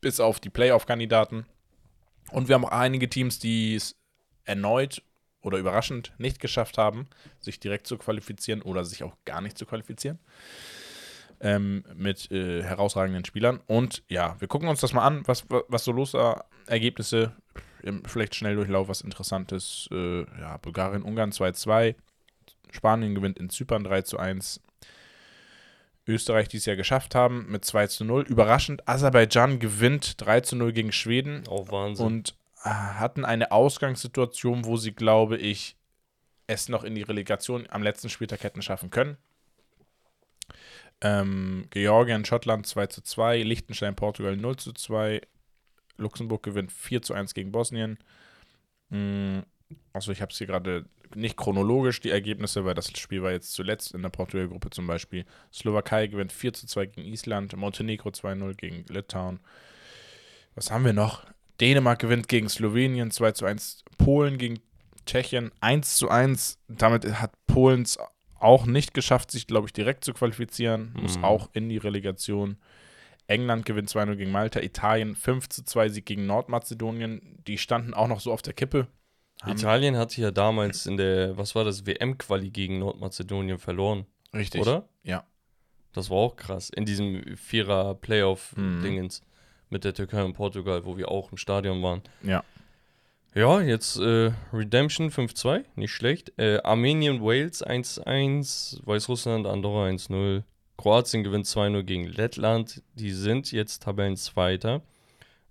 bis auf die Playoff-Kandidaten. Und wir haben auch einige Teams, die es erneut oder überraschend nicht geschafft haben, sich direkt zu qualifizieren oder sich auch gar nicht zu qualifizieren. Ähm, mit äh, herausragenden Spielern. Und ja, wir gucken uns das mal an, was, was so los war. Ergebnisse im vielleicht Schnelldurchlauf, was Interessantes. Äh, ja, Bulgarien, Ungarn 2-2. Spanien gewinnt in Zypern 3 1. Österreich dies Jahr geschafft haben mit 2 zu 0. Überraschend, Aserbaidschan gewinnt 3 zu 0 gegen Schweden. Oh, Wahnsinn. Und äh, hatten eine Ausgangssituation, wo sie, glaube ich, es noch in die Relegation am letzten Spieltag hätten schaffen können. Ähm, Georgien, Schottland 2 zu 2, Liechtenstein, Portugal 0 zu 2, Luxemburg gewinnt 4 zu 1 gegen Bosnien. Mhm. Also ich habe es hier gerade nicht chronologisch die Ergebnisse, weil das Spiel war jetzt zuletzt in der Portugal-Gruppe zum Beispiel. Slowakei gewinnt 4 zu 2 gegen Island, Montenegro 2-0 gegen Litauen. Was haben wir noch? Dänemark gewinnt gegen Slowenien 2 zu 1, Polen gegen Tschechien 1 zu 1. Damit hat Polen auch nicht geschafft, sich, glaube ich, direkt zu qualifizieren. Muss mhm. auch in die Relegation. England gewinnt 2-0 gegen Malta, Italien 5 zu 2 Sieg gegen Nordmazedonien. Die standen auch noch so auf der Kippe. Italien hatte ja damals in der, was war das, WM-Quali gegen Nordmazedonien verloren. Richtig. Oder? Ja. Das war auch krass. In diesem Vierer-Playoff-Dingens mhm. mit der Türkei und Portugal, wo wir auch im Stadion waren. Ja. Ja, jetzt äh, Redemption 5-2, nicht schlecht. Äh, Armenien, Wales 1-1, Weißrussland, Andorra 1-0. Kroatien gewinnt 2-0 gegen Lettland. Die sind jetzt Tabellenzweiter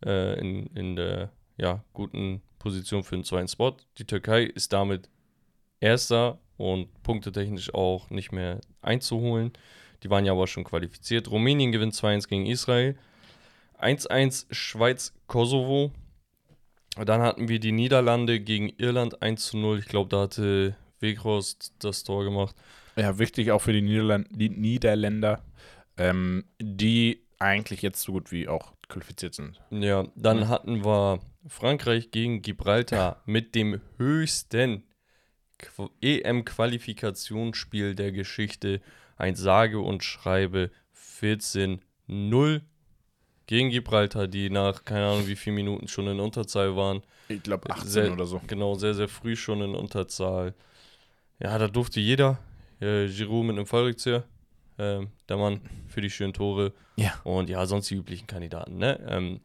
äh, in, in der ja, guten Position für den zweiten Spot. Die Türkei ist damit erster und punktetechnisch auch nicht mehr einzuholen. Die waren ja aber schon qualifiziert. Rumänien gewinnt 2-1 gegen Israel. 1-1 Schweiz-Kosovo. Dann hatten wir die Niederlande gegen Irland 1-0. Ich glaube, da hatte Weghorst das Tor gemacht. Ja, wichtig auch für die, Niederland die Niederländer, ähm, die eigentlich jetzt so gut wie auch qualifiziert sind. Ja, dann ja. hatten wir Frankreich gegen Gibraltar mit dem höchsten EM-Qualifikationsspiel der Geschichte ein sage und schreibe 14-0 gegen Gibraltar, die nach keine Ahnung wie viele Minuten schon in Unterzahl waren. Ich glaube 18 Sehr- oder so. Genau, sehr, sehr früh schon in Unterzahl. Ja, da durfte jeder. Äh, Giroud mit einem Fallrückzieher. Ähm, der Mann für die schönen Tore. Ja. Und ja, sonst die üblichen Kandidaten. Ne? Ähm,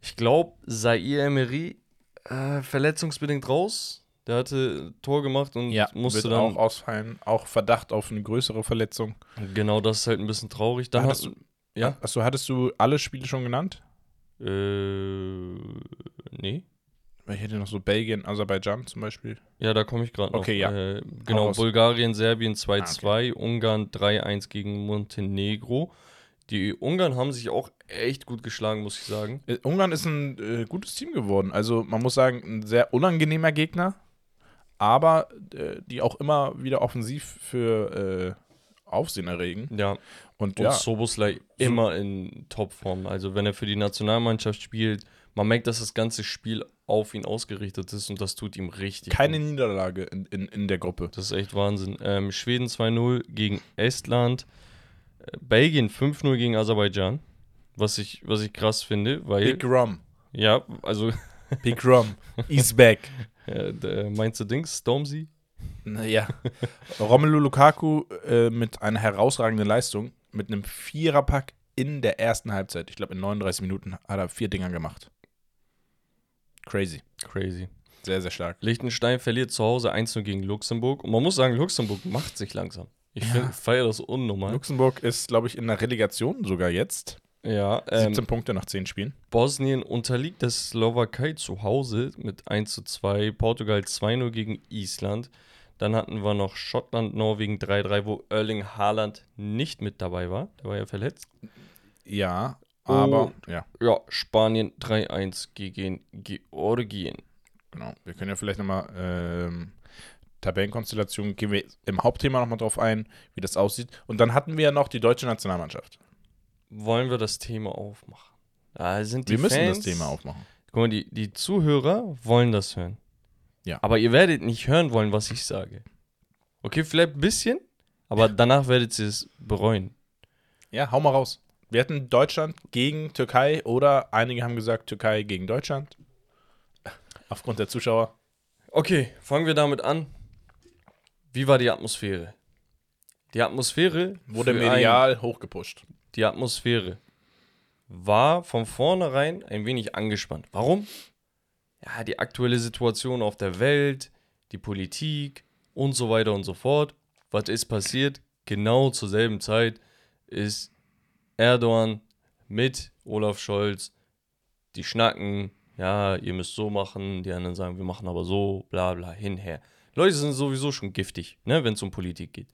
ich glaube, Zaire Emery äh, verletzungsbedingt raus. Der hatte Tor gemacht und Ja, musste wird dann. auch ausfallen. Auch Verdacht auf eine größere Verletzung. Genau, das ist halt ein bisschen traurig. Dann Hattest hat, du- ja. Achso, hattest du alle Spiele schon genannt? Äh, nee. Ich hätte noch so Belgien, Aserbaidschan zum Beispiel. Ja, da komme ich gerade noch. Okay, ja. Äh, genau. Bulgarien, Serbien 2-2, Ah, Ungarn 3-1 gegen Montenegro. Die Ungarn haben sich auch echt gut geschlagen, muss ich sagen. Äh, Ungarn ist ein äh, gutes Team geworden. Also man muss sagen, ein sehr unangenehmer Gegner, aber äh, die auch immer wieder offensiv für äh, Aufsehen erregen. Ja, Und und ja, Soboslai immer in Topform. Also wenn er für die Nationalmannschaft spielt, man merkt, dass das ganze Spiel auf ihn ausgerichtet ist und das tut ihm richtig keine gut. Niederlage in, in, in der Gruppe. Das ist echt Wahnsinn. Ähm, Schweden 2-0 gegen Estland. Äh, Belgien 5-0 gegen Aserbaidschan. Was ich, was ich krass finde, weil. Big Rum. ja, also Big Rum. Is back. Äh, der- meinst du Dings? Stormzy? Naja. Romelu Lukaku äh, mit einer herausragenden Leistung, mit einem Viererpack in der ersten Halbzeit. Ich glaube, in 39 Minuten hat er vier Dinger gemacht. Crazy. Crazy. Sehr, sehr stark. Liechtenstein verliert zu Hause 1-0 gegen Luxemburg. Und man muss sagen, Luxemburg macht sich langsam. Ich Ja. feiere das unnormal. Luxemburg ist, glaube ich, in der Relegation sogar jetzt. ja, ähm, 17 Punkte nach 10 Spielen. Bosnien unterliegt der Slowakei zu Hause mit 1 zu 2, Portugal 2-0 gegen Island. Dann hatten wir noch Schottland, Norwegen 3-3, wo Erling Haaland nicht mit dabei war. Der war ja verletzt. Ja, aber ja, Ja, Spanien 3-1 gegen Georgien. genau. Wir können ja vielleicht nochmal ähm, Tabellenkonstellation, gehen wir im Hauptthema nochmal drauf ein, wie das aussieht. Und dann hatten wir ja noch die deutsche Nationalmannschaft. Wollen wir das Thema aufmachen? Da sind die Wir müssen Fans, das Thema aufmachen. Guck mal, die, die Zuhörer wollen das hören. Ja. Aber ihr werdet nicht hören wollen, was ich sage. Okay, vielleicht ein bisschen, aber danach werdet ihr es bereuen. Ja, hau mal raus. Wir hatten Deutschland gegen Türkei oder einige haben gesagt Türkei gegen Deutschland. Aufgrund der Zuschauer. Okay, fangen wir damit an. Wie war die Atmosphäre? Die Atmosphäre Wurde medial hochgepusht. Ein, die Atmosphäre war von vornherein ein wenig angespannt. Warum? Ja, die aktuelle Situation auf der Welt, die Politik und so weiter und so fort. Was ist passiert? Genau zur selben Zeit ist Erdogan mit Olaf Scholz, die schnacken, ja, ihr müsst so machen, die anderen sagen, wir machen aber so, bla bla, hinher. Leute sind sowieso schon giftig, ne, wenn es um Politik geht.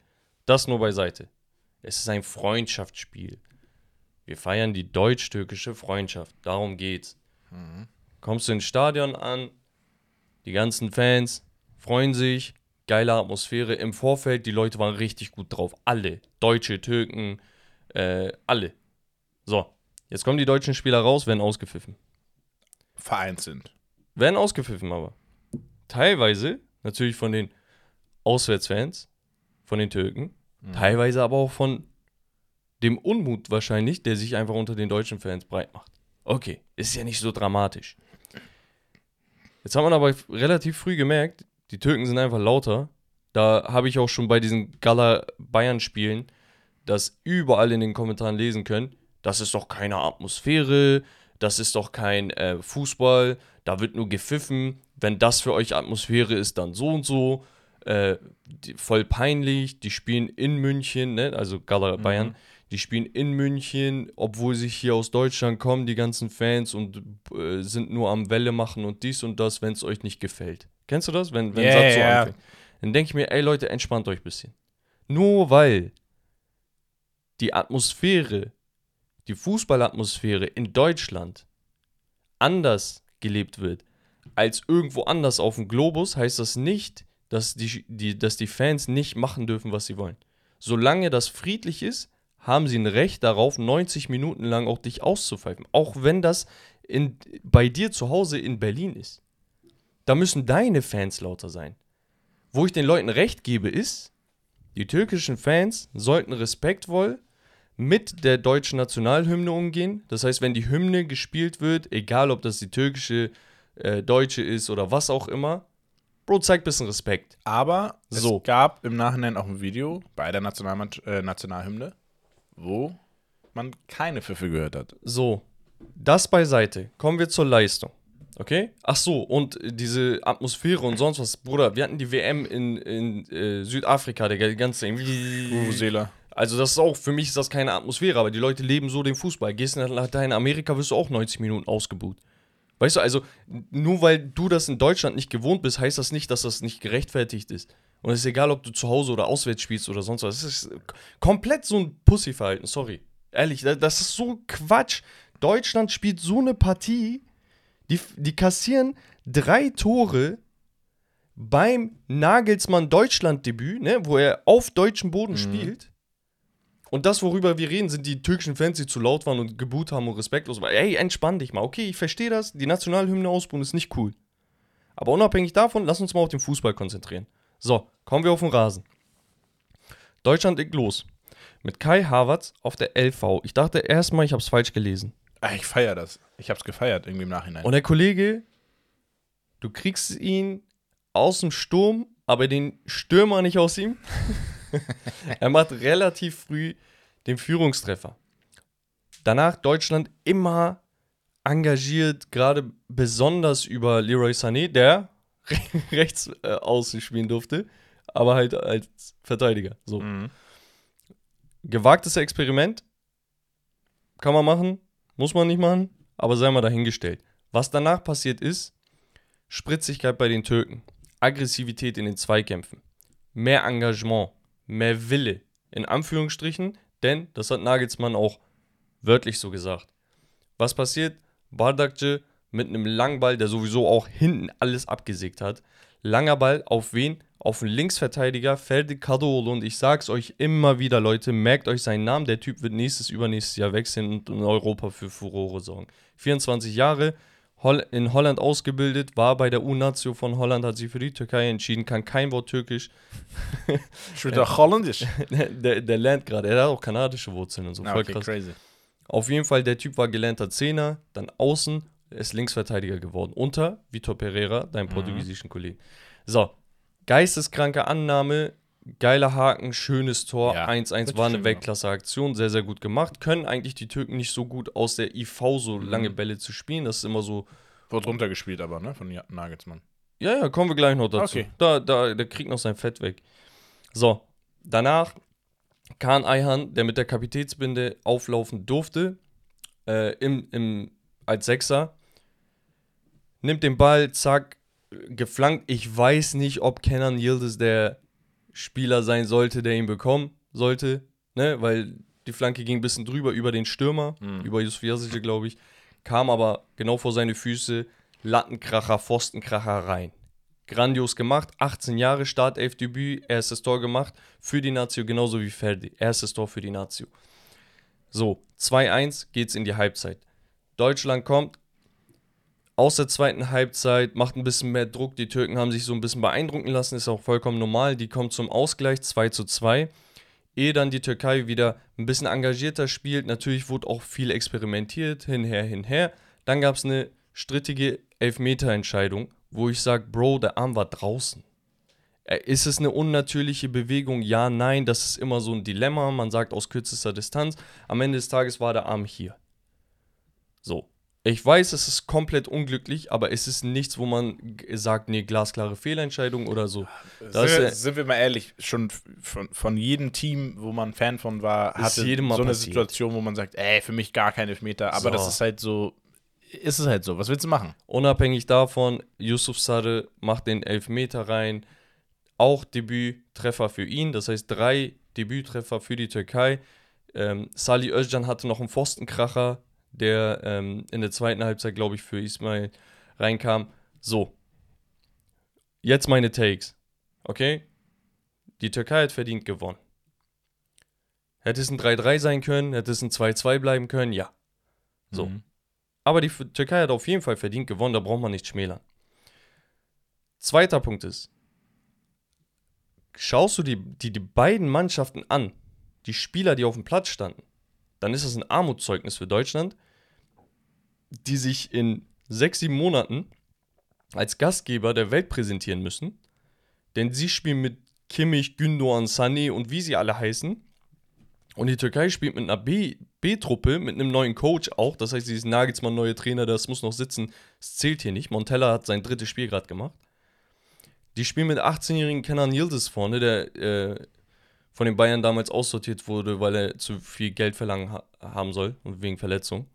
Das nur beiseite. Es ist ein Freundschaftsspiel. Wir feiern die deutsch-türkische Freundschaft. Darum geht's. Kommst du ins Stadion an, die ganzen Fans freuen sich, geile Atmosphäre. Im Vorfeld, die Leute waren richtig gut drauf. Alle. Deutsche, Türken, äh, alle. So, jetzt kommen die deutschen Spieler raus, werden ausgepfiffen. Vereinzelt. Werden ausgepfiffen aber. Teilweise natürlich von den Auswärtsfans, von den Türken, teilweise aber auch von dem Unmut wahrscheinlich, der sich einfach unter den deutschen Fans breit macht. Okay, ist ja nicht so dramatisch. Jetzt hat man aber relativ früh gemerkt, die Türken sind einfach lauter. Da habe ich auch schon bei diesen Gala-Bayern-Spielen das überall in den Kommentaren lesen können. Das ist doch keine Atmosphäre, das ist doch kein äh, Fußball, da wird nur gepfiffen. Wenn das für euch Atmosphäre ist, dann so und so. Äh, die, voll peinlich, die spielen in München, ne? also Gala Bayern, die spielen in München, obwohl sie hier aus Deutschland kommen, die ganzen Fans und äh, sind nur am Welle machen und dies und das, wenn es euch nicht gefällt. Kennst du das? Wenn, wenn ein Satz so ja. anfängt. Dann denke ich mir, ey Leute, entspannt euch ein bisschen. Nur weil die Atmosphäre, die Fußballatmosphäre in Deutschland anders gelebt wird als irgendwo anders auf dem Globus, heißt das nicht, dass die, die, dass die Fans nicht machen dürfen, was sie wollen. Solange das friedlich ist, haben sie ein Recht darauf, 90 Minuten lang auch dich auszupfeifen. Auch wenn das in, bei dir zu Hause in Berlin ist. Da müssen deine Fans lauter sein. Wo ich den Leuten recht gebe, ist, Die türkischen Fans sollten respektvoll mit der deutschen Nationalhymne umgehen. Das heißt, wenn die Hymne gespielt wird, egal ob das die türkische, äh, deutsche ist oder was auch immer, Bro, zeig ein bisschen Respekt. Aber So. es gab im Nachhinein auch ein Video bei der Nationalmann äh, Nationalhymne, wo man keine Pfiffe gehört hat. So, das beiseite. Kommen wir zur Leistung. Okay? Ach so, und diese Atmosphäre und sonst was, Bruder, wir hatten die WM in, in äh, Südafrika, der die ganze Vuvuzela. Also das ist auch, für mich ist das keine Atmosphäre, aber die Leute leben so den Fußball. Gehst nach Latein Amerika, wirst du auch 90 Minuten ausgebuht. Weißt du, also nur weil du das in Deutschland nicht gewohnt bist, heißt das nicht, dass das nicht gerechtfertigt ist. Und es ist egal, ob du zu Hause oder auswärts spielst oder sonst was. Es ist komplett so ein Pussy-Verhalten, sorry. Ehrlich, da- das ist so Quatsch. Deutschland spielt so eine Partie, die, die kassieren drei Tore beim Nagelsmann Deutschland-Debüt, ne, wo er auf deutschem Boden spielt. Und das, worüber wir reden, sind die türkischen Fans, die zu laut waren und geboot haben und respektlos waren. Ey, entspann dich mal. Okay, ich verstehe das. Die Nationalhymne ausbuhen ist nicht cool. Aber unabhängig davon, lass uns mal auf den Fußball konzentrieren. So, kommen wir auf den Rasen. Deutschland legt los. Mit Kai Havertz auf der LV. Ich dachte erstmal, ich habe es falsch gelesen. Ah, ich feiere das. Ich hab's gefeiert irgendwie im Nachhinein. Und der Kollege, du kriegst ihn aus dem Sturm, aber den Stürmer nicht aus ihm. er macht relativ früh den Führungstreffer. Danach Deutschland immer engagiert, gerade besonders über Leroy Sané, der rechts äh, außen spielen durfte, aber halt als Verteidiger. So. Mhm. Gewagtes Experiment. Kann man machen, muss man nicht machen, aber sei mal dahingestellt. Was danach passiert ist, Spritzigkeit bei den Türken, Aggressivität in den Zweikämpfen, mehr Engagement, mehr Wille, in Anführungsstrichen, denn das hat Nagelsmann auch wörtlich so gesagt. Was passiert? Bardakce mit einem langen Ball, der sowieso auch hinten alles abgesägt hat. Langer Ball auf wen? Auf den Linksverteidiger Ferdi Kadıoğlu und ich sag's euch immer wieder, Leute, merkt euch seinen Namen. Der Typ wird nächstes, übernächstes Jahr wechseln und in Europa für Furore sorgen. 24 Jahre, Holl in Holland ausgebildet, war bei der U-Nazio von Holland, hat sich für die Türkei entschieden, kann kein Wort Türkisch. Bin doch holländisch. der, der lernt gerade, er hat auch kanadische Wurzeln und so, Ah, voll okay, krass. crazy. Auf jeden Fall, der Typ war gelernter Zehner, dann außen, ist Linksverteidiger geworden. Unter Vitor Pereira, deinem portugiesischen Kollegen. So, geisteskranke Annahme, geiler Haken, schönes Tor, Ja, 1-1 das war eine Weltklasse-Aktion, sehr, sehr gut gemacht. Können eigentlich die Türken nicht so gut aus der IV so lange Bälle zu spielen, das ist immer so, Wurde runtergespielt aber, ne? Von Ja- Nagelsmann. ja, ja, kommen wir gleich noch dazu. Okay. Da, da, der kriegt noch sein Fett weg. So, danach Kahn Ayhan, der mit der Kapitätsbinde auflaufen durfte, äh, im, im, als Sechser, nimmt den Ball, zack, geflankt. Ich weiß nicht, ob Kenan Yildiz der Spieler sein sollte, der ihn bekommen sollte, ne, weil die Flanke ging ein bisschen drüber über den Stürmer, über Yusuf Yazic, glaube ich, kam aber genau vor seine Füße, Lattenkracher, Pfostenkracher rein. Grandios gemacht, 18 Jahre Startelf-Debüt, erstes Tor gemacht für die Nazio, genauso wie Ferdi, erstes Tor für die Nazio. So, 2-1 geht's in die Halbzeit. Deutschland kommt aus der zweiten Halbzeit, macht ein bisschen mehr Druck. Die Türken haben sich so ein bisschen beeindrucken lassen, ist auch vollkommen normal. Die kommt zum Ausgleich 2 zu 2. Ehe dann die Türkei wieder ein bisschen engagierter spielt, natürlich wurde auch viel experimentiert, hinher, hinher. Dann gab es eine strittige Elfmeterentscheidung, wo ich sage, Bro, der Arm war draußen. Äh, Ist es eine unnatürliche Bewegung? Ja, nein, das ist immer so ein Dilemma. Man sagt aus kürzester Distanz. Am Ende des Tages war der Arm hier. So. Ich weiß, es ist komplett unglücklich, aber es ist nichts, wo man sagt, nee, glasklare Fehlentscheidung oder so. Das sind, wir, ist, sind wir mal ehrlich, schon von, von jedem Team, wo man Fan von war, hatte so eine passiert. Situation, wo man sagt, ey, für mich gar kein Elfmeter. Aber So. das ist halt so, ist es halt so. Was willst du machen? Unabhängig davon, Yusuf Sarı macht den Elfmeter rein. Auch Debüttreffer für ihn, das heißt drei Debüttreffer für die Türkei. Ähm, Salih Özcan hatte noch einen Pfostenkracher, der ähm, in der zweiten Halbzeit, glaube ich, für Ismail reinkam. So. Jetzt meine Takes. Okay? Die Türkei hat verdient gewonnen. Hätte es ein 3-3 sein können, hätte es ein 2-2 bleiben können, ja. So. Mhm. Aber die Türkei hat auf jeden Fall verdient gewonnen, da braucht man nicht schmälern. Zweiter Punkt ist, schaust du die, die, die beiden Mannschaften an, die Spieler, die auf dem Platz standen, dann ist das ein Armutszeugnis für Deutschland, die sich in sechs, sieben Monaten als Gastgeber der Welt präsentieren müssen. Denn sie spielen mit Kimmich, Gündoğan, Sané und wie sie alle heißen. Und die Türkei spielt mit einer B-Truppe, mit einem neuen Coach auch. Das heißt, dieses Nagelsmann, neue Trainer, das muss noch sitzen. Das zählt hier nicht. Montella hat sein drittes Spiel gerade gemacht. Die spielen mit 18-jährigen Kenan Yildiz vorne, der äh, von den Bayern damals aussortiert wurde, weil er zu viel Geld verlangen ha haben soll und wegen Verletzung.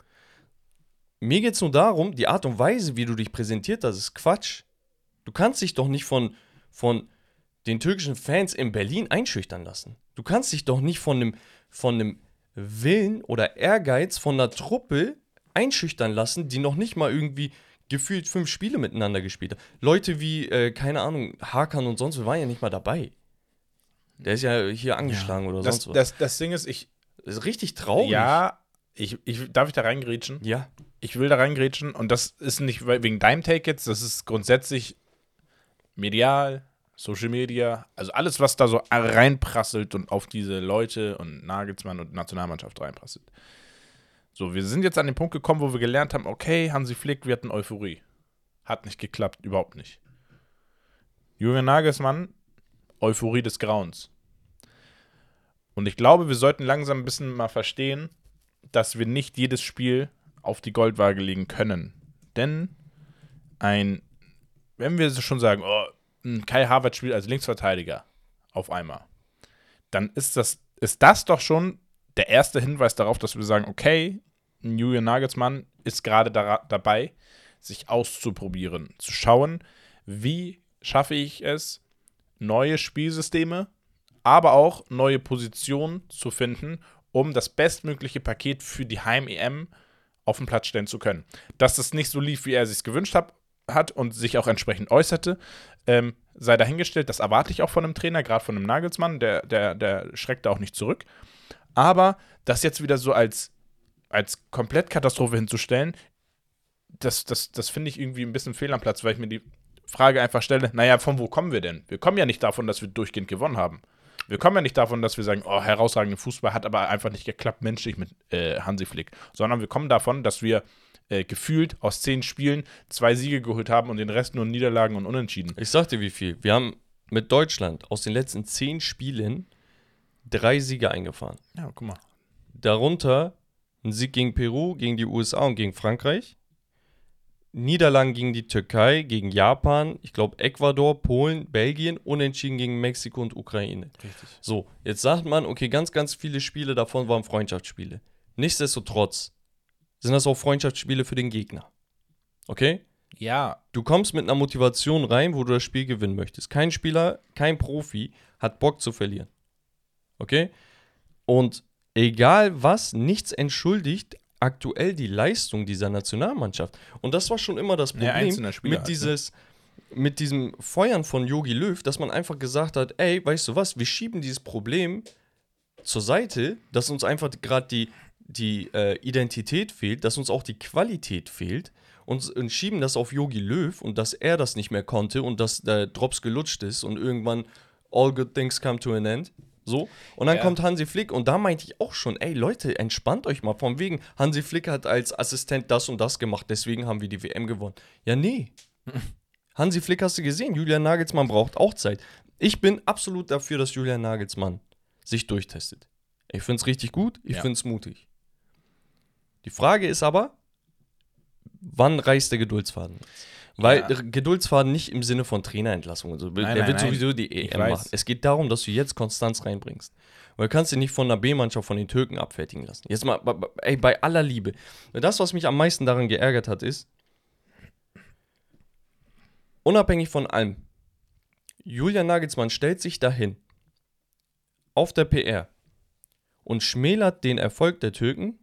Mir geht es nur darum, die Art und Weise, wie du dich präsentiert hast, ist Quatsch. Du kannst dich doch nicht von, von den türkischen Fans in Berlin einschüchtern lassen. Du kannst dich doch nicht von einem, von einem Willen oder Ehrgeiz von einer Truppe einschüchtern lassen, die noch nicht mal irgendwie gefühlt fünf Spiele miteinander gespielt hat. Leute wie, äh, keine Ahnung, Hakan und sonst, wir waren ja nicht mal dabei. Der ist ja hier angeschlagen ja, oder das, sonst was. Das, das Ding ist, ich. Das ist richtig traurig. Ja, ich, ich, darf ich da reingrätschen? Ja. Ich will da reingrätschen und das ist nicht wegen deinem Take jetzt, das ist grundsätzlich medial, Social Media, also alles, was da so reinprasselt und auf diese Leute und Nagelsmann und Nationalmannschaft reinprasselt. So, wir sind jetzt an den Punkt gekommen, wo wir gelernt haben, okay, Hansi Flick, wir hatten Euphorie. Hat nicht geklappt, überhaupt nicht. Julian Nagelsmann, Euphorie des Grauens. Und ich glaube, wir sollten langsam ein bisschen mal verstehen, dass wir nicht jedes Spiel auf die Goldwaage legen können. Denn ein, wenn wir schon sagen, oh, Kai Harvard spielt als Linksverteidiger auf einmal, dann ist das, ist das doch schon der erste Hinweis darauf, dass wir sagen, okay, Julian Nagelsmann ist gerade da, dabei, sich auszuprobieren, zu schauen, wie schaffe ich es, neue Spielsysteme, aber auch neue Positionen zu finden, um das bestmögliche Paket für die Heim-EM auf den Platz stellen zu können. Dass das nicht so lief, wie er sich gewünscht hat, hat und sich auch entsprechend äußerte, ähm, sei dahingestellt. Das erwarte ich auch von einem Trainer, gerade von einem Nagelsmann, der, der, der schreckt da auch nicht zurück. Aber das jetzt wieder so als, als Komplettkatastrophe hinzustellen, das, das, das finde ich irgendwie ein bisschen fehl am Platz, weil ich mir die Frage einfach stelle, naja, von wo kommen wir denn? Wir kommen ja nicht davon, dass wir durchgehend gewonnen haben. Wir kommen ja nicht davon, dass wir sagen, oh, herausragender Fußball hat aber einfach nicht geklappt menschlich mit äh, Hansi Flick, sondern wir kommen davon, dass wir äh, gefühlt aus zehn Spielen zwei Siege geholt haben und den Rest nur Niederlagen und Unentschieden. Ich sag dir wie viel. Wir haben mit Deutschland aus den letzten zehn Spielen drei Siege eingefahren. Ja, guck mal. Darunter ein Sieg gegen Peru, gegen die USA und gegen Frankreich. Niederlagen gegen die Türkei, gegen Japan, ich glaube Ecuador, Polen, Belgien, unentschieden gegen Mexiko und Ukraine. Richtig. So, jetzt sagt man, okay, ganz, ganz viele Spiele davon waren Freundschaftsspiele. Nichtsdestotrotz sind das auch Freundschaftsspiele für den Gegner. Okay? Ja. Du kommst mit einer Motivation rein, wo du das Spiel gewinnen möchtest. Kein Spieler, kein Profi hat Bock zu verlieren. Okay? Und egal was, nichts entschuldigt aktuell die Leistung dieser Nationalmannschaft. Und das war schon immer das Problem Ja, mit, halt, ne? dieses, mit diesem Feuern von Yogi Löw, dass man einfach gesagt hat, ey, weißt du was, wir schieben dieses Problem zur Seite, dass uns einfach gerade die, die äh, Identität fehlt, dass uns auch die Qualität fehlt und, und schieben das auf Yogi Löw und dass er das nicht mehr konnte und dass der Drops gelutscht ist und irgendwann all good things come to an end. So. Und dann Ja. kommt Hansi Flick und da meinte ich auch schon, ey Leute, entspannt euch mal. Von wegen, Hansi Flick hat als Assistent das und das gemacht, deswegen haben wir die WM gewonnen. Ja, nee. Hansi Flick hast du gesehen, Julian Nagelsmann braucht auch Zeit. Ich bin absolut dafür, dass Julian Nagelsmann sich durchtestet. Ich finde es richtig gut, ich Ja. finde es mutig. Die Frage ist aber, wann reißt der Geduldsfaden? Weil Ja. Geduldsfaden nicht im Sinne von Trainerentlassung. Also, der nein, wird nein. sowieso die Ich EM weiß. machen. Es geht darum, dass du jetzt Konstanz reinbringst. Weil du kannst dich nicht von einer B-Mannschaft von den Türken abfertigen lassen. Jetzt mal, ey, bei aller Liebe. Das, was mich am meisten daran geärgert hat, ist, unabhängig von allem, Julian Nagelsmann stellt sich dahin auf der PR und schmälert den Erfolg der Türken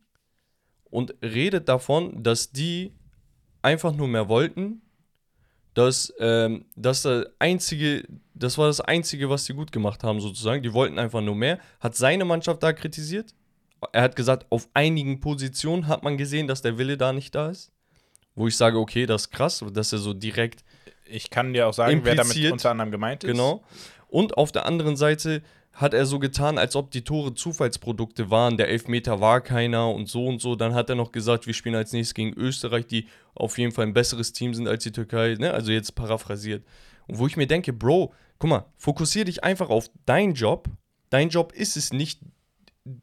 und redet davon, dass die einfach nur mehr wollten, dass ähm, das der einzige, das war das einzige, was sie gut gemacht haben sozusagen. Die wollten einfach nur mehr. Hat seine Mannschaft da kritisiert. Er hat gesagt, auf einigen Positionen hat man gesehen, dass der Wille da nicht da ist. Wo ich sage, okay, das ist krass, dass er so direkt Ich kann dir auch sagen, wer damit unter anderem gemeint ist. Genau. Und auf der anderen Seite hat er so getan, als ob die Tore Zufallsprodukte waren. Der Elfmeter war keiner und so und so. Dann hat er noch gesagt, wir spielen als nächstes gegen Österreich, die auf jeden Fall ein besseres Team sind als die Türkei. Ne? Also jetzt paraphrasiert. Und wo ich mir denke, Bro, guck mal, fokussiere dich einfach auf deinen Job. Dein Job ist es nicht,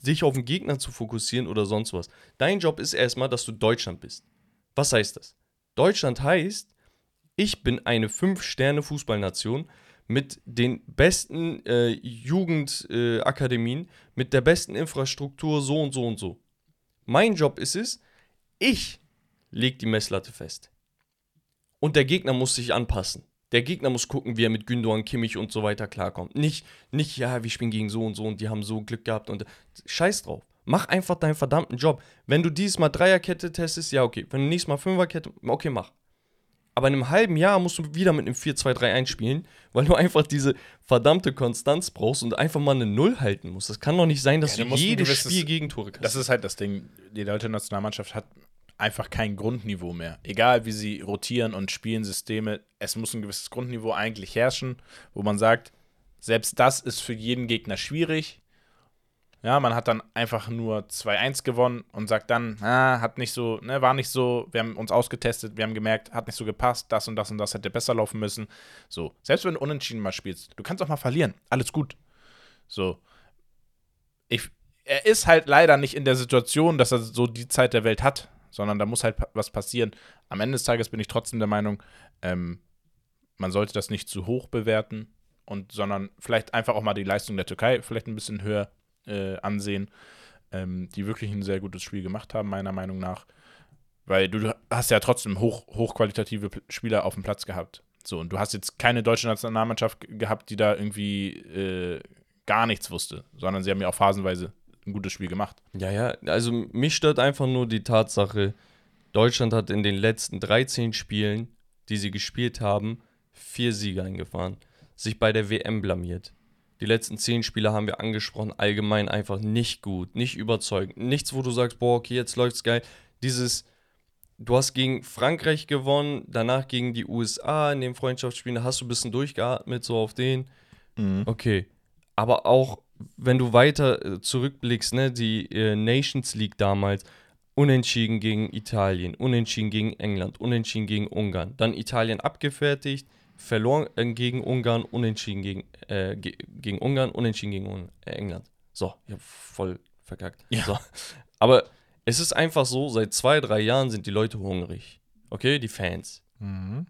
sich auf den Gegner zu fokussieren oder sonst was. Dein Job ist erstmal, dass du Deutschland bist. Was heißt das? Deutschland heißt, ich bin eine Fünf-Sterne-Fußballnation mit den besten äh, Jugendakademien, äh, mit der besten Infrastruktur, so und so und so. Mein Job ist es, ich lege die Messlatte fest. Und der Gegner muss sich anpassen. Der Gegner muss gucken, wie er mit Gündogan, Kimmich und so weiter klarkommt. Nicht, nicht, ja, wir spielen gegen so und so und die haben so Glück gehabt und scheiß drauf. Mach einfach deinen verdammten Job. Wenn du dieses Mal Dreierkette testest, ja, okay. Wenn du nächstes Mal Fünferkette, okay, mach. Aber in einem halben Jahr musst du wieder mit einem 4-2-3-1 spielen, weil du einfach diese verdammte Konstanz brauchst und einfach mal eine Null halten musst. Das kann doch nicht sein, dass ja, du jedes Spiel Gegentore kannst. Das ist halt das Ding. Die deutsche Nationalmannschaft hat einfach kein Grundniveau mehr. Egal wie sie rotieren und spielen Systeme, es muss ein gewisses Grundniveau eigentlich herrschen, wo man sagt, selbst das ist für jeden Gegner schwierig. Ja, man hat dann einfach nur 2-1 gewonnen und sagt dann, ah, hat nicht so, ne, war nicht so, wir haben uns ausgetestet, wir haben gemerkt, hat nicht so gepasst, das und das und das hätte besser laufen müssen. So, selbst wenn du unentschieden mal spielst, du kannst auch mal verlieren, alles gut. So. Ich, er ist halt leider nicht in der Situation, dass er so die Zeit der Welt hat, sondern da muss halt was passieren. Am Ende des Tages bin ich trotzdem der Meinung, ähm, man sollte das nicht zu hoch bewerten und sondern vielleicht einfach auch mal die Leistung der Türkei vielleicht ein bisschen höher äh, ansehen, ähm, die wirklich ein sehr gutes Spiel gemacht haben, meiner Meinung nach. Weil du hast ja trotzdem hoch, hochqualitative Spieler auf dem Platz gehabt. So, und du hast jetzt keine deutsche Nationalmannschaft gehabt, die da irgendwie äh, gar nichts wusste, sondern sie haben ja auch phasenweise ein gutes Spiel gemacht. Ja, ja, also mich stört einfach nur die Tatsache, Deutschland hat in den letzten 13 Spielen, die sie gespielt haben, vier Siege eingefahren, sich bei der WM blamiert. Die letzten zehn Spiele haben wir angesprochen, allgemein einfach nicht gut, nicht überzeugend. Nichts, wo du sagst, boah, okay, jetzt läuft's geil. Dieses, du hast gegen Frankreich gewonnen, danach gegen die USA in den Freundschaftsspielen, da hast du ein bisschen durchgeatmet, so auf den. Mhm. Okay. Aber auch, wenn du weiter äh, zurückblickst, ne, die äh, Nations League damals, unentschieden gegen Italien, unentschieden gegen England, unentschieden gegen Ungarn, dann Italien abgefertigt, verloren äh, gegen Ungarn, unentschieden gegen, äh, ge gegen Ungarn, unentschieden gegen äh, England. So, ich hab voll verkackt. Ja. So. Aber es ist einfach so, seit zwei, drei Jahren sind die Leute hungrig. Okay, die Fans. Mhm.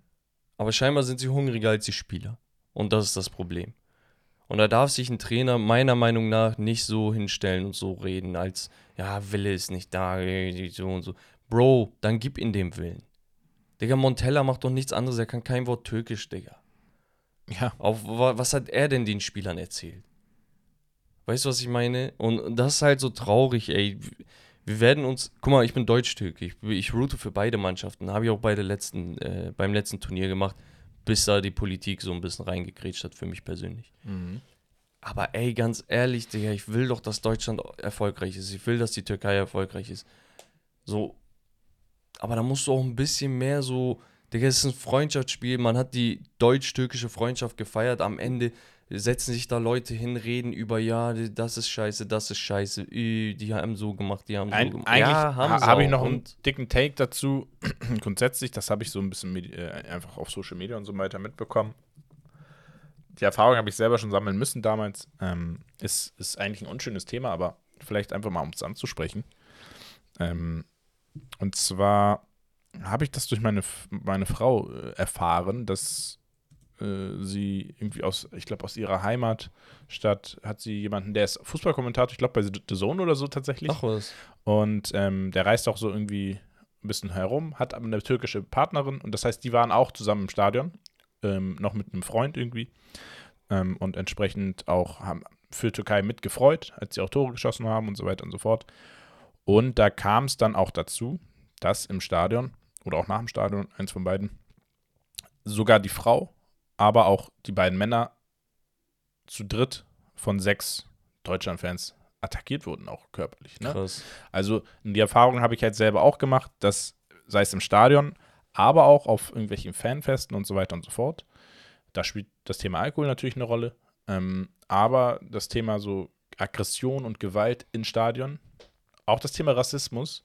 Aber scheinbar sind sie hungriger als die Spieler. Und das ist das Problem. Und da darf sich ein Trainer meiner Meinung nach nicht so hinstellen und so reden, als, ja, Wille ist nicht da, so und so. Bro, dann gib ihm den Willen. Digga, Montella macht doch nichts anderes, er kann kein Wort Türkisch, Digga. Ja. Auf, was hat er denn den Spielern erzählt? Weißt du, was ich meine? Und das ist halt so traurig, ey. Wir werden uns, guck mal, ich bin Deutsch-Türk, ich, ich route für beide Mannschaften, habe ich auch bei der letzten, äh, beim letzten Turnier gemacht, bis da die Politik so ein bisschen reingekrätscht hat für mich persönlich. Mhm. Aber ey, ganz ehrlich, Digga, ich will doch, dass Deutschland erfolgreich ist. Ich will, dass die Türkei erfolgreich ist. So, aber da musst du auch ein bisschen mehr so, Digga, es ist ein Freundschaftsspiel, man hat die deutsch-türkische Freundschaft gefeiert, am Ende setzen sich da Leute hin, reden über, ja, das ist scheiße, das ist scheiße, die haben so gemacht, die haben ein, so gemacht. Eigentlich ja, ha, habe ich noch einen dicken Take dazu. Grundsätzlich, das habe ich so ein bisschen äh, einfach auf Social Media und so weiter mitbekommen. Die Erfahrung habe ich selber schon sammeln müssen damals. Ähm, ist, ist eigentlich ein unschönes Thema, aber vielleicht einfach mal, um es anzusprechen. Ähm, und zwar habe ich das durch meine, meine Frau äh, erfahren, dass äh, sie irgendwie aus, ich glaube, aus ihrer Heimatstadt hat sie jemanden, der ist Fußballkommentator, ich glaube bei The Zone oder so tatsächlich. Ach was. Und ähm, der reist auch so irgendwie ein bisschen herum, hat aber eine türkische Partnerin und das heißt, die waren auch zusammen im Stadion, ähm, noch mit einem Freund irgendwie ähm, und entsprechend auch haben für Türkei mitgefreut, als sie auch Tore geschossen haben und so weiter und so fort. Und da kam es dann auch dazu, dass im Stadion oder auch nach dem Stadion, eins von beiden, sogar die Frau, aber auch die beiden Männer zu dritt von sechs Deutschland-Fans attackiert wurden, auch körperlich. Ne? Krass. Also die Erfahrung habe ich halt selber auch gemacht, dass sei es im Stadion, aber auch auf irgendwelchen Fanfesten und so weiter und so fort. Da spielt das Thema Alkohol natürlich eine Rolle. Ähm, aber das Thema so Aggression und Gewalt in Stadion, auch das Thema Rassismus,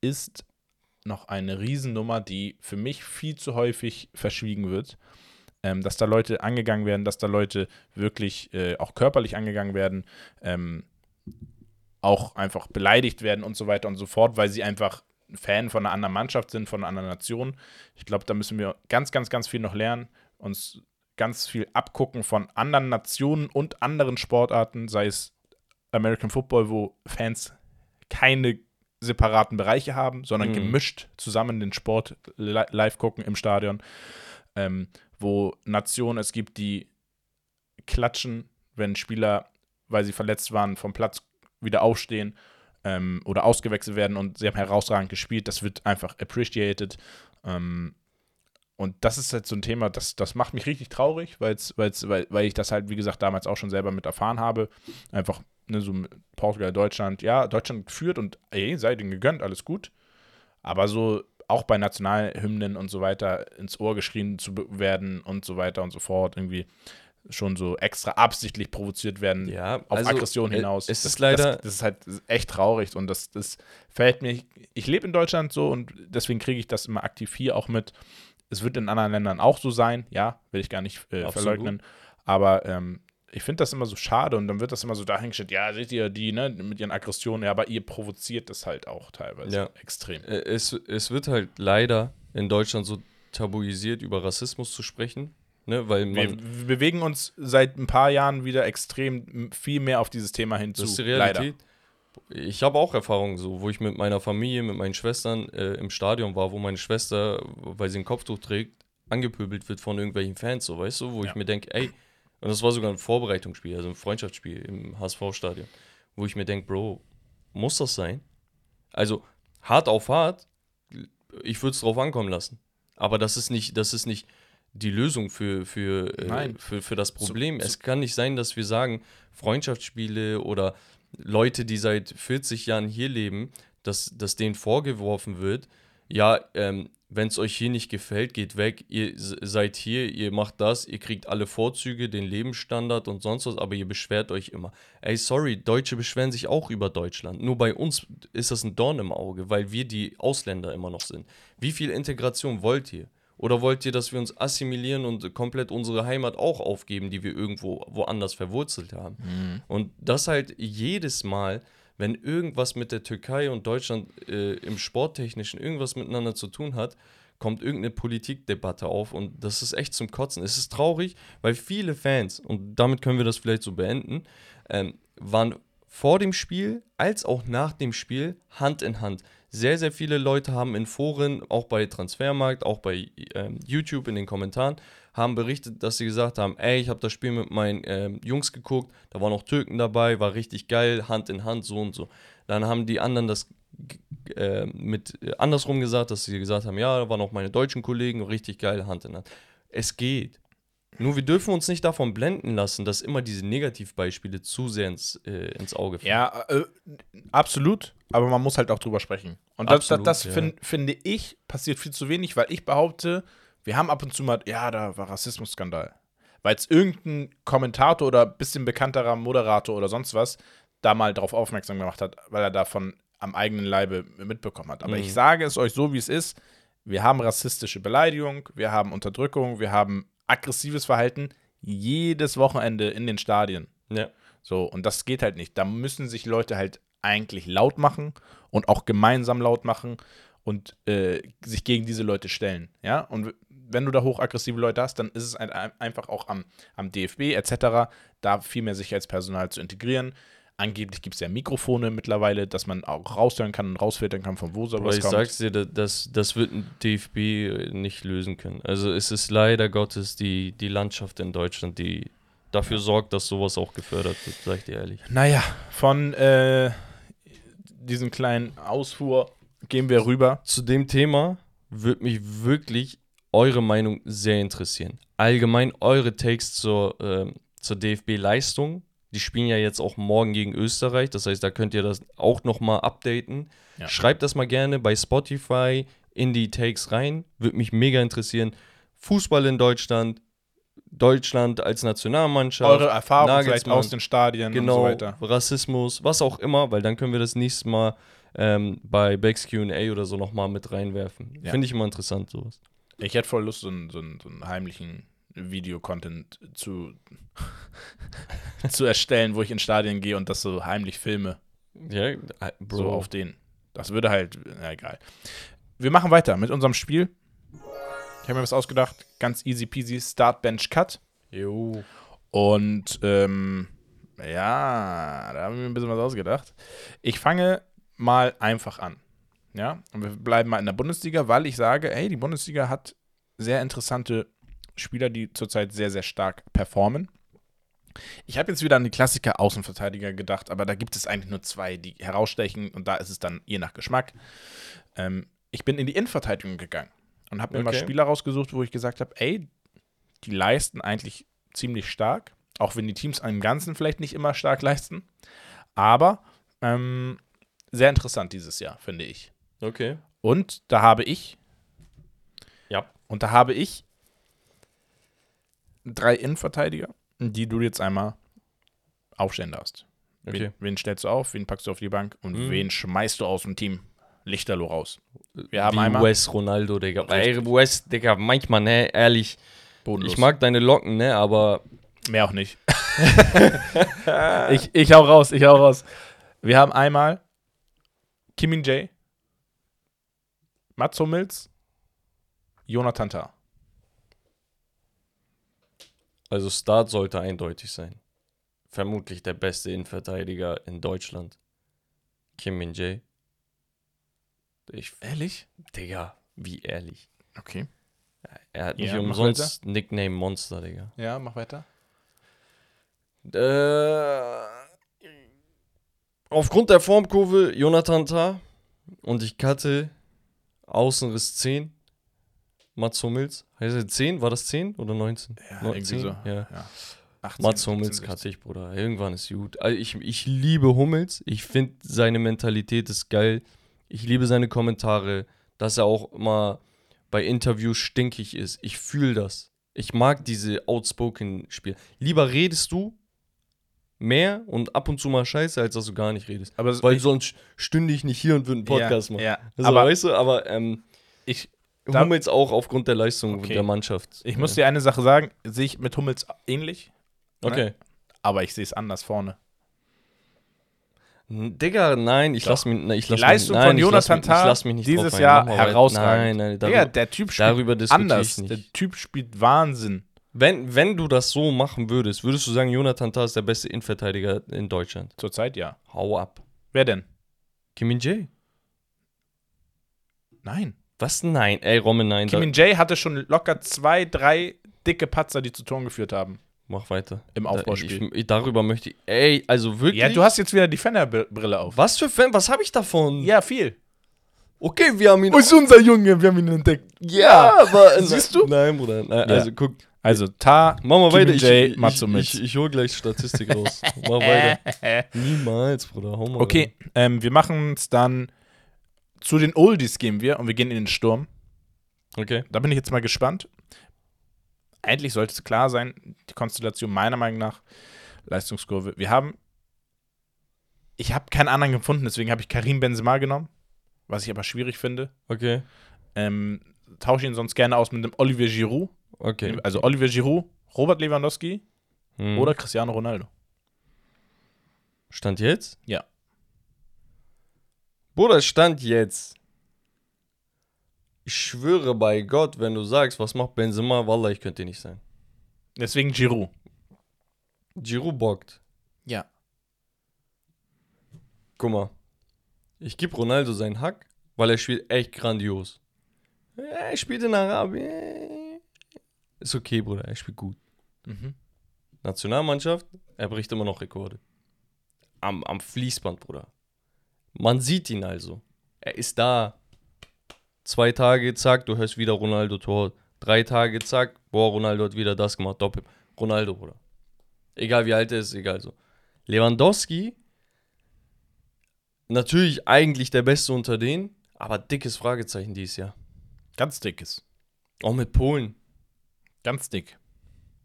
ist noch eine Riesennummer, die für mich viel zu häufig verschwiegen wird. Ähm, dass da Leute angegangen werden, dass da Leute wirklich äh, auch körperlich angegangen werden, ähm, auch einfach beleidigt werden und so weiter und so fort, weil sie einfach Fan von einer anderen Mannschaft sind, von einer anderen Nation. Ich glaube, da müssen wir ganz, ganz, ganz viel noch lernen, uns ganz viel abgucken von anderen Nationen und anderen Sportarten, sei es American Football, wo Fans keine separaten Bereiche haben, sondern mhm. gemischt zusammen den Sport li live gucken im Stadion, ähm, wo Nationen es gibt, die klatschen, wenn Spieler, weil sie verletzt waren, vom Platz wieder aufstehen ähm, oder ausgewechselt werden und sie haben herausragend gespielt. Das wird einfach appreciated. Ähm, und das ist halt so ein Thema, das, das macht mich richtig traurig, weil's, weil's, weil, weil ich das halt, wie gesagt, damals auch schon selber mit erfahren habe. Einfach, ne, so Portugal, Deutschland, ja, Deutschland führt und ey, sei denen gegönnt, alles gut. Aber so auch bei Nationalhymnen und so weiter ins Ohr geschrien zu werden und so weiter und so fort, irgendwie schon so extra absichtlich provoziert werden ja, auf also, Aggression hinaus. Es das, ist leider. Das, das, ist halt echt traurig und das, das fällt mir. Ich lebe in Deutschland so und deswegen kriege ich das immer aktiv hier auch mit. Es wird in anderen Ländern auch so sein, ja, will ich gar nicht äh, verleugnen. Aber ähm, ich finde das immer so schade und dann wird das immer so dahingestellt, ja, seht ihr die, ne, mit ihren Aggressionen, ja, aber ihr provoziert das halt auch teilweise ja. extrem. Äh, es, es wird halt leider in Deutschland so tabuisiert, über Rassismus zu sprechen. Ne, weil wir, wir, bewegen uns seit ein paar Jahren wieder extrem viel mehr auf dieses Thema hinzu. Das ist die Realität. Leider. Ich habe auch Erfahrungen so, wo ich mit meiner Familie, mit meinen Schwestern äh, im Stadion war, wo meine Schwester, weil sie ein Kopftuch trägt, angepöbelt wird von irgendwelchen Fans, so weißt du, wo ja. ich mir denke, ey, und das war sogar ein Vorbereitungsspiel, also ein Freundschaftsspiel im HSV-Stadion, wo ich mir denke, Bro, muss das sein? Also hart auf hart, ich würde es drauf ankommen lassen. Aber das ist nicht, das ist nicht die Lösung für, für, äh, für, für das Problem. So, so. Es kann nicht sein, dass wir sagen, Freundschaftsspiele oder Leute, die seit 40 Jahren hier leben, dass, dass denen vorgeworfen wird, ja, ähm, wenn es euch hier nicht gefällt, geht weg, ihr seid hier, ihr macht das, ihr kriegt alle Vorzüge, den Lebensstandard und sonst was, aber ihr beschwert euch immer. Ey, sorry, Deutsche beschweren sich auch über Deutschland. Nur bei uns ist das ein Dorn im Auge, weil wir die Ausländer immer noch sind. Wie viel Integration wollt ihr? Oder wollt ihr, dass wir uns assimilieren und komplett unsere Heimat auch aufgeben, die wir irgendwo woanders verwurzelt haben? Mhm. Und das halt jedes Mal, wenn irgendwas mit der Türkei und Deutschland äh, im Sporttechnischen irgendwas miteinander zu tun hat, kommt irgendeine Politikdebatte auf und das ist echt zum Kotzen. Es ist traurig, weil viele Fans, und damit können wir das vielleicht so beenden, ähm, waren vor dem Spiel als auch nach dem Spiel Hand in Hand. Sehr, sehr viele Leute haben in Foren, auch bei Transfermarkt, auch bei ähm, YouTube in den Kommentaren, haben berichtet, dass sie gesagt haben, ey, ich habe das Spiel mit meinen ähm, Jungs geguckt, da waren auch Türken dabei, war richtig geil, Hand in Hand, so und so. Dann haben die anderen das äh, mit äh, andersrum gesagt, dass sie gesagt haben, ja, da waren auch meine deutschen Kollegen, richtig geil, Hand in Hand. Es geht. Nur wir dürfen uns nicht davon blenden lassen, dass immer diese Negativbeispiele zu sehr ins, äh, ins Auge fallen. Ja, äh, absolut. Aber man muss halt auch drüber sprechen. Und das, absolut, das, das ja. find, finde ich, passiert viel zu wenig, weil ich behaupte, wir haben ab und zu mal, ja, da war Rassismusskandal. Weil es irgendein Kommentator oder ein bisschen bekannterer Moderator oder sonst was da mal darauf aufmerksam gemacht hat, weil er davon am eigenen Leibe mitbekommen hat. Aber mhm. ich sage es euch so, wie es ist. Wir haben rassistische Beleidigung, wir haben Unterdrückung, wir haben aggressives Verhalten jedes Wochenende in den Stadien. Ja. So, und das geht halt nicht. Da müssen sich Leute halt eigentlich laut machen und auch gemeinsam laut machen und äh, sich gegen diese Leute stellen. Ja, und wenn du da hochaggressive Leute hast, dann ist es ein, einfach auch am, am DFB etc., da viel mehr Sicherheitspersonal zu integrieren. Angeblich gibt es ja Mikrofone mittlerweile, dass man auch raushören kann und rausfiltern kann, von wo soll was ich kommt. Ich sag's dir, das, das wird ein DFB nicht lösen können. Also es ist leider Gottes die, die Landschaft in Deutschland, die dafür sorgt, dass sowas auch gefördert wird, sag ich dir ehrlich. Naja, von äh, diesem kleinen Ausfuhr gehen wir rüber. Zu dem Thema würde mich wirklich eure Meinung sehr interessieren. Allgemein eure Takes zur, äh, zur DFB-Leistung die spielen ja jetzt auch morgen gegen Österreich. Das heißt, da könnt ihr das auch nochmal updaten. Ja. Schreibt das mal gerne bei Spotify in die Takes rein. Würde mich mega interessieren. Fußball in Deutschland. Deutschland als Nationalmannschaft. Eure Erfahrung vielleicht aus den Stadien genau, und so weiter. Rassismus, was auch immer, weil dann können wir das nächste Mal ähm, bei Becks QA oder so nochmal mit reinwerfen. Ja. Finde ich immer interessant, sowas. Ich hätte voll Lust, so einen, so einen, so einen heimlichen Videocontent zu, zu erstellen, wo ich in Stadien gehe und das so heimlich filme. Ja, äh, Bro. So auf den. Das würde halt, na egal. Wir machen weiter mit unserem Spiel. Ich habe mir was ausgedacht. Ganz easy peasy. Start, Bench, Cut. Jo. Und ähm, ja, da haben wir mir ein bisschen was ausgedacht. Ich fange mal einfach an. Ja, und wir bleiben mal in der Bundesliga, weil ich sage, ey, die Bundesliga hat sehr interessante Spieler, die zurzeit sehr, sehr stark performen. Ich habe jetzt wieder an die Klassiker Außenverteidiger gedacht, aber da gibt es eigentlich nur zwei, die herausstechen und da ist es dann je nach Geschmack. Ähm, ich bin in die Innenverteidigung gegangen und habe mir mal Okay. Spieler rausgesucht, wo ich gesagt habe, ey, die leisten eigentlich ziemlich stark, auch wenn die Teams im Ganzen vielleicht nicht immer stark leisten. Aber ähm, sehr interessant dieses Jahr, finde ich. Okay. Und da habe ich, Ja. und da habe ich drei Innenverteidiger, die du jetzt einmal aufstellen darfst. Okay. Wen, wen stellst du auf, wen packst du auf die Bank und Mhm. wen schmeißt du aus dem Team Lichterloh raus? Wir haben Wie einmal Wes Ronaldo, Digga. Ey, Wes, Digga, manchmal, ne, ehrlich. bodenlos. Ich mag deine Locken, ne, aber Mehr auch nicht. ich, ich hau raus, ich hau raus. Wir haben einmal Kimin J, Mats Hummels, Jonathan Tah. Also Start sollte eindeutig sein. Vermutlich der beste Innenverteidiger in Deutschland. Kim Min Jae. Ich, Ehrlich? Digga, wie ehrlich. Okay. Er hat Ja, nicht mach umsonst Nickname Monster, Digga. Ja, mach weiter. Äh, aufgrund der Formkurve Jonathan Tah und ich cutte Außenriss 10. Mats Hummels. Heißt er 10? War das 10 oder 19? Ja, No- irgendwie 10? so. Ja. Ja. 18, Mats 17, Hummels 16. cutte ich, Bruder. Irgendwann ist gut. Also ich, ich liebe Hummels. Ich finde, seine Mentalität ist geil. Ich liebe seine Kommentare, dass er auch mal bei Interviews stinkig ist. Ich fühle das. Ich mag diese outspoken Spiele. Lieber redest du mehr und ab und zu mal scheiße, als dass du gar nicht redest. Aber Weil sonst stünde ich nicht hier und würde einen Podcast ja, machen. Ja, Also, aber weißt du, aber ähm, ich, Da- Hummels auch aufgrund der Leistung Okay. der Mannschaft. ich muss dir eine Sache sagen, sehe ich mit Hummels ähnlich, Okay. aber ich sehe es anders vorne. Digga, nein, ich Doch. lass mich, ich Die lass Leistung mich, nein, von mich nicht dieses. Jahr herausragend. Nein, nein, Digga, darüber, der Typ spielt anders. Der. Typ spielt Wahnsinn. Wenn, wenn du das so machen würdest, würdest du sagen, Jonathan Tah ist der beste Innenverteidiger in Deutschland. Zurzeit ja. Hau ab. Wer denn? Kim Min Jae? Nein. Was? Nein. Ey, Roman, nein. Da, Kimin J hatte schon locker zwei, drei dicke Patzer, die zu Toren geführt haben. mach weiter. Im Da, Aufbauspiel. ich, ich, darüber möchte ich. Ey, also wirklich. Ja, du hast jetzt wieder die Fenner-Brille auf. Was für Fan? Was habe ich davon? Ja, viel. Okay, wir haben ihn. ist unser Junge? Wir haben ihn entdeckt. ja, aber. Siehst du? Nein, Bruder. Nein, Ja. Also guck. Also, Ta, Mach mal weiter. Min Ich, Jae, ich, ich, ich, ich hol gleich Statistik raus. Mach weiter. Niemals, Bruder. Hau mal Okay, ähm, wir machen es dann zu den Oldies gehen wir und wir gehen in den Sturm. Okay. Da bin ich jetzt mal gespannt. Eigentlich sollte es klar sein, die Konstellation meiner Meinung nach, Leistungskurve. Wir haben, ich habe keinen anderen gefunden, deswegen habe ich Karim Benzema genommen, was ich aber schwierig finde. Okay. Ähm, tausche ihn sonst gerne aus mit dem Olivier Giroud. Okay. Also Olivier Giroud, Robert Lewandowski Hm. oder Cristiano Ronaldo. Stand jetzt? Ja. Bruder, Stand jetzt. Ich schwöre bei Gott, wenn du sagst, was macht Benzema, Wallah, ich könnte nicht sein. Deswegen Giroud. Giroud bockt. Ja. Guck mal. Ich gebe Ronaldo seinen Hack, weil er spielt echt grandios. Er spielt in Arabien. Ist okay, Bruder, er spielt gut. Mhm. Nationalmannschaft, er bricht immer noch Rekorde. Am, am Fließband, Bruder. Man sieht ihn also. Er ist da. Zwei Tage, zack, du hörst wieder Ronaldo Tor. Drei Tage, zack, boah, Ronaldo hat wieder das gemacht. Doppel. Ronaldo, Bruder. Egal wie alt er ist, egal so. Lewandowski, natürlich eigentlich der Beste unter denen, aber dickes Fragezeichen dieses Jahr. Ganz dickes. Auch mit Polen. Ganz dick.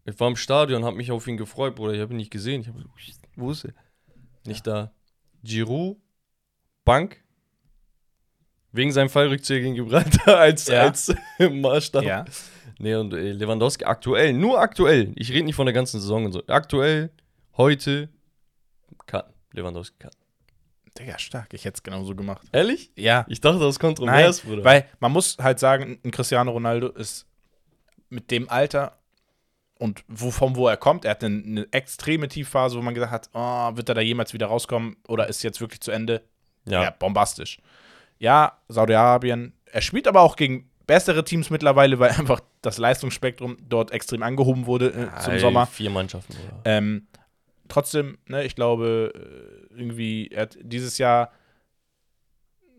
Ich war im Stadion, habe mich auf ihn gefreut, Bruder. Ich habe ihn nicht gesehen. Ich hab, wo ist er? Nicht da. Giroud, Bank. Wegen seinem Fallrückzieher gegen Gibraltar als, Ja. als Maßstab. Ja. Nee, und äh, Lewandowski aktuell, nur aktuell. Ich rede nicht von der ganzen Saison und so. Aktuell, heute, kann. Lewandowski kann. Digga, stark. Ich hätte es genauso gemacht. Ehrlich? Ja. Ich dachte, das ist Nein, kontrovers, Bruder. weil man muss halt sagen, ein Cristiano Ronaldo ist mit dem Alter und wo, von wo er kommt, er hatte eine, eine extreme Tiefphase, wo man gesagt hat, oh, wird er da jemals wieder rauskommen oder ist jetzt wirklich zu Ende? ja. Ja, bombastisch. Ja, Saudi-Arabien. Er spielt aber auch gegen bessere Teams mittlerweile, weil einfach das Leistungsspektrum dort extrem angehoben wurde äh, zum Ey, Sommer. Vier Mannschaften. Ähm, trotzdem, ne, ich glaube, äh, irgendwie, er hat dieses Jahr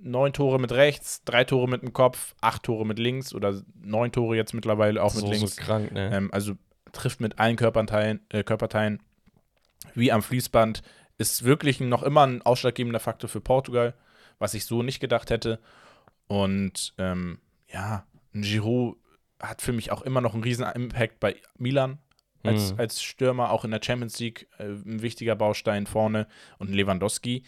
neun Tore mit rechts, drei Tore mit dem Kopf, acht Tore mit links oder neun Tore jetzt mittlerweile auch mit so, links. so krank, ne? Ähm, also trifft mit allen Körperteilen, äh, Körperteilen wie am Fließband. Ist wirklich noch immer ein ausschlaggebender Faktor für Portugal, was ich so nicht gedacht hätte. Und ähm, ja, ein Giroud hat für mich auch immer noch einen riesen Impact bei Milan als, Mhm. als Stürmer, auch in der Champions League äh, ein wichtiger Baustein vorne. Und Lewandowski,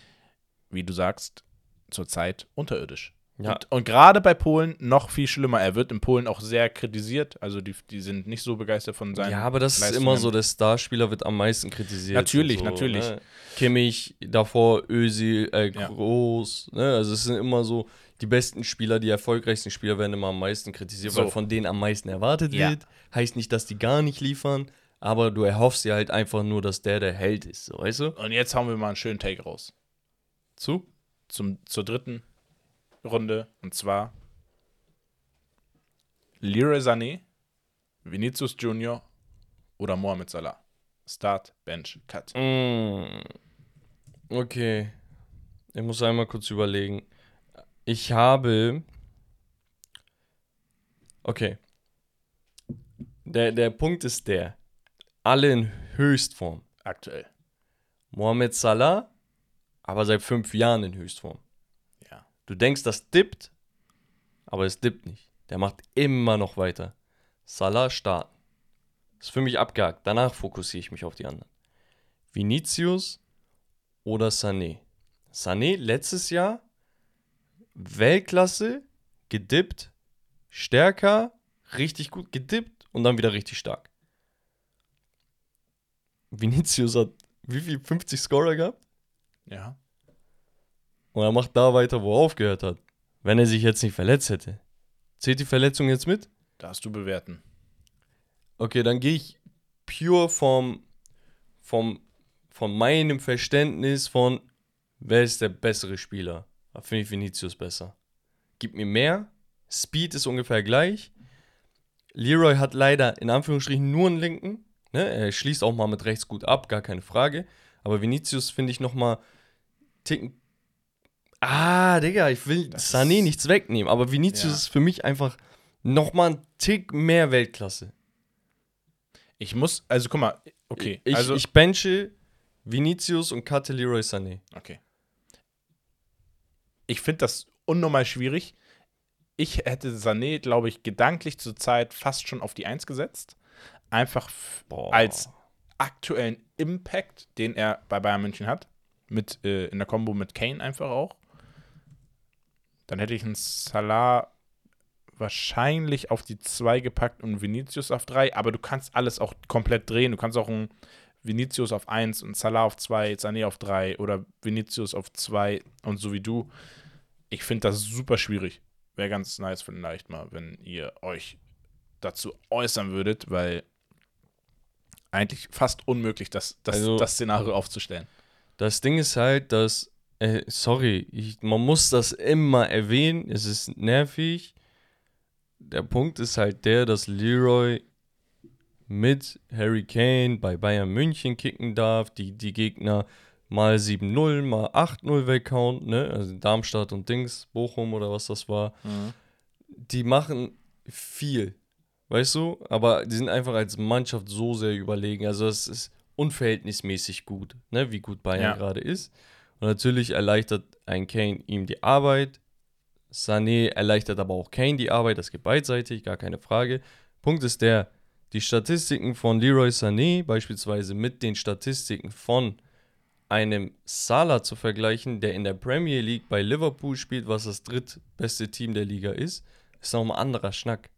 wie du sagst, zurzeit unterirdisch. Ja. Und, und gerade bei Polen noch viel schlimmer. Er wird in Polen auch sehr kritisiert. Also die, die sind nicht so begeistert von seinen. Ja, aber das ist immer so, der Starspieler wird am meisten kritisiert. Natürlich, so, natürlich. Ne? Kimmich, davor Özil, äh, Ja. Groß, ne? Also es sind immer so, die besten Spieler, die erfolgreichsten Spieler werden immer am meisten kritisiert, So. weil von denen am meisten erwartet Ja. wird. Heißt nicht, dass die gar nicht liefern, aber du erhoffst dir halt einfach nur, dass der der Held ist, so, weißt du? Und jetzt hauen wir mal einen schönen Take raus. Zu? Zum, zur dritten Runde. Und zwar Leroy Sané, Vinicius Junior oder Mohamed Salah. Start, Bench, Cut. Mm. Okay. Ich muss einmal kurz überlegen. Ich habe. Okay. Der, der Punkt ist der. Alle in Höchstform. Aktuell. Mohamed Salah, aber seit fünf Jahren in Höchstform. Ja. Du denkst, das dippt, aber es dippt nicht. Der macht immer noch weiter. Salah starten. Ist für mich abgehakt. Danach fokussiere ich mich auf die anderen. Vinicius oder Sané. Sané letztes Jahr Weltklasse, gedippt, stärker, richtig gut gedippt und dann wieder richtig stark. Vinicius hat wie viel? 50 Scorer gehabt? Ja. Und er macht da weiter, wo er aufgehört hat. Wenn er sich jetzt nicht verletzt hätte. Zählt die Verletzung jetzt mit? Darfst du bewerten. Okay, dann gehe ich pure vom, vom, von meinem Verständnis von, wer ist der bessere Spieler? Da finde ich Vinicius besser. Gib mir mehr. Speed ist ungefähr gleich. Leroy hat leider in Anführungsstrichen nur einen linken. Ne? Er schließt auch mal mit rechts gut ab, gar keine Frage. Aber Vinicius finde ich noch mal ticken. Ah, Digga, ich will Das Sané nichts wegnehmen. Aber Vinicius Ja. ist für mich einfach noch mal ein Tick mehr Weltklasse. Ich muss, also guck mal, okay. Ich, also, ich benche Vinicius und cutte Leroy Sané. okay. Ich finde das unnormal schwierig. Ich hätte Sané, glaube ich, gedanklich zur Zeit fast schon auf die Eins gesetzt. Einfach Boah. als aktuellen Impact, den er bei Bayern München hat. Mit, äh, in der Kombo mit Kane einfach auch. Dann hätte ich einen Salah wahrscheinlich auf die 2 gepackt und Vinicius auf 3, aber du kannst alles auch komplett drehen. Du kannst auch einen Vinicius auf 1 und Salah auf 2, Sané auf 3 oder Vinicius auf 2 und so wie du. Ich finde das super schwierig. Wäre ganz nice vielleicht mal, wenn ihr euch dazu äußern würdet, weil eigentlich fast unmöglich, das, das, Also- das Szenario aufzustellen. Das Ding ist halt, dass, äh, sorry, ich, man muss das immer erwähnen, es ist nervig. Der Punkt ist halt der, dass Leroy mit Harry Kane bei Bayern München kicken darf, die, die Gegner mal 7-0, mal 8-0 weghauen, ne? Also Darmstadt und Dings, Bochum oder was das war. die machen viel, weißt du? Aber die sind einfach als Mannschaft so sehr überlegen. Also es ist unverhältnismäßig gut, ne? wie gut Bayern Ja. gerade ist. Und natürlich erleichtert ein Kane ihm die Arbeit. Sané erleichtert aber auch Kane die Arbeit, das geht beidseitig, gar keine Frage. Punkt ist der, die Statistiken von Leroy Sané beispielsweise mit den Statistiken von einem Salah zu vergleichen, der in der Premier League bei Liverpool spielt, was das drittbeste Team der Liga ist, ist noch ein anderer Schnack.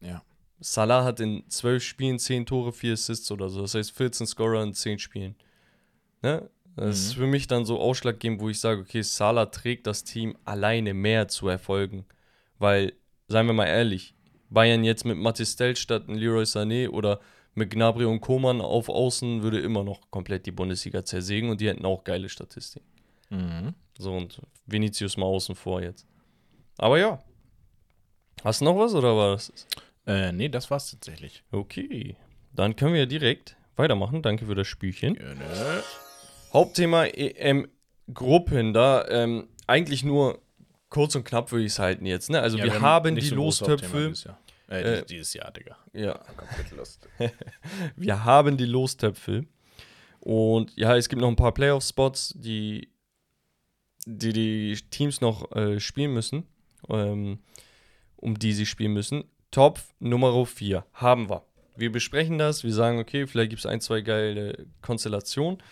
Ja. Salah hat in zwölf Spielen 10 Tore, 4 Assists oder so. Das heißt 14 Scorer in 10 Spielen. Ne? Das Mhm. ist für mich dann so ausschlaggebend, wo ich sage, okay, Salah trägt das Team alleine mehr zu erfolgen. Weil, seien wir mal ehrlich, Bayern jetzt mit Matistel statt ein Leroy Sané oder mit Gnabry und Koman auf Außen würde immer noch komplett die Bundesliga zersägen und die hätten auch geile Statistiken. Mhm. So und Vinicius mal außen vor jetzt. Aber ja. Hast du noch was oder war das? Äh, nee, das war's tatsächlich. Okay. Dann können wir direkt weitermachen. Danke für das Spielchen. Gerne. Hauptthema EM-Gruppen, da ähm, eigentlich nur kurz und knapp würde ich es halten jetzt. Ne? Also Ja, wir, haben nicht die so Lostöpfe. Dieses Jahr. Äh, Äh, dieses- Jahr, Digga. Ja, wir haben die Lostöpfe. Und ja, es gibt noch ein paar Playoff-Spots, die, die die Teams noch äh, spielen müssen, ähm, um die sie spielen müssen. Top Nummer 4 haben wir. Wir besprechen das, wir sagen, okay, vielleicht gibt es ein, zwei geile Konstellationen.